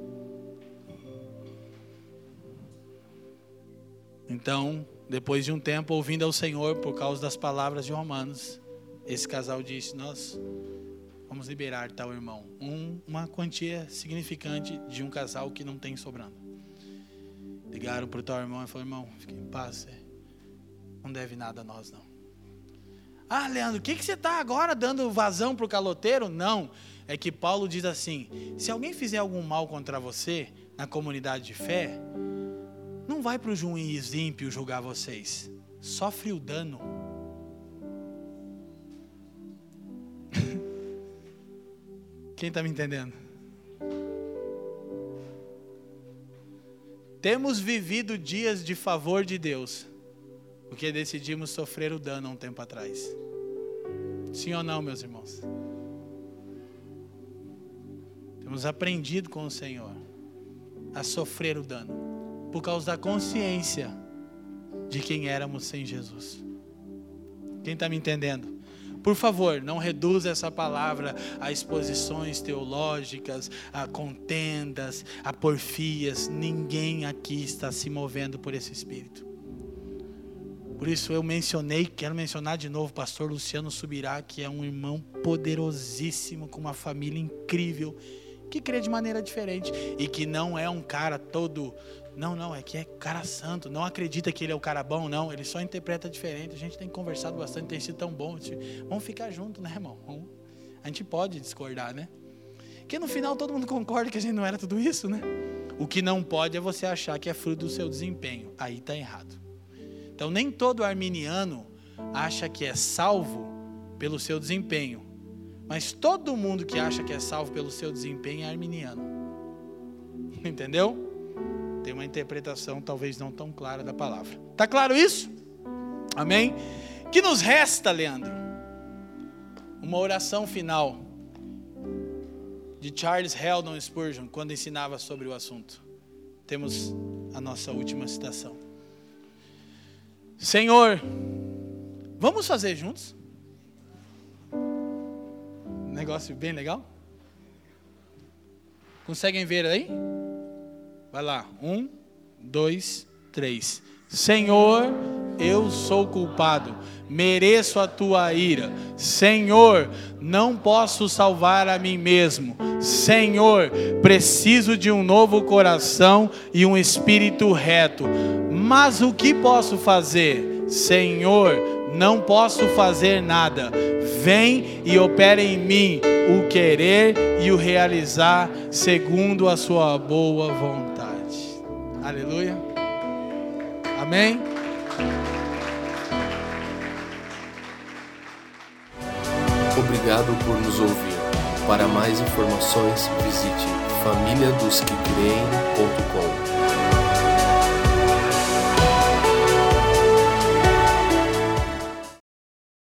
Então, depois de um tempo ouvindo ao Senhor por causa das palavras de Romanos, esse casal disse: Nós vamos liberar tal irmão. Um, uma quantia significante de um casal que não tem sobrando. Ligaram para o tal irmão e falaram, irmão, fique em paz. Não deve nada a nós, não. Ah, Leandro, o que, que você está agora dando vazão para o caloteiro? Não. É que Paulo diz assim: se alguém fizer algum mal contra você na comunidade de fé, não vai para o juiz ímpio julgar vocês. Sofre o dano Quem está me entendendo? Temos vivido dias de favor de Deus, porque decidimos sofrer o dano há um tempo atrás. Sim ou não, meus irmãos? Temos aprendido com o Senhor a sofrer o dano, por causa da consciência de quem éramos sem Jesus. Quem está me entendendo? Por favor, não reduza essa palavra a exposições teológicas, a contendas, a porfias. Ninguém aqui está se movendo por esse espírito. Por isso eu mencionei, quero mencionar de novo o pastor Luciano Subirá, que é um irmão poderosíssimo, com uma família incrível, que crê de maneira diferente e que não é um cara todo não, não, é que é cara santo. Não acredita que ele é o cara bom, não. Ele só interpreta diferente. A gente tem conversado bastante, tem sido tão bom. Vamos ficar junto, né, irmão? A gente pode discordar, né? Porque no final todo mundo concorda que a gente não era tudo isso, né? O que não pode é você achar que é fruto do seu desempenho. Aí está errado. Então nem todo arminiano acha que é salvo pelo seu desempenho. Mas todo mundo que acha que é salvo pelo seu desempenho é arminiano. Entendeu? tem uma interpretação talvez não tão clara da palavra. Tá claro isso? Amém? Que nos resta, Leandro? Uma oração final de Charles Heldon Spurgeon quando ensinava sobre o assunto. Temos a nossa última citação. Senhor, vamos fazer juntos? Negócio bem legal? Conseguem ver aí? Vai lá. Um, dois, três. Senhor, eu sou culpado, mereço a tua ira. Senhor, não posso salvar a mim mesmo. Senhor, preciso de um novo coração e um espírito reto. Mas o que posso fazer? Senhor, não posso fazer nada Vem e opera em mim o querer e o realizar segundo a sua boa vontade. Aleluia. Amém. Obrigado por nos ouvir. Para mais informações, visite famíliadosquecreem.com.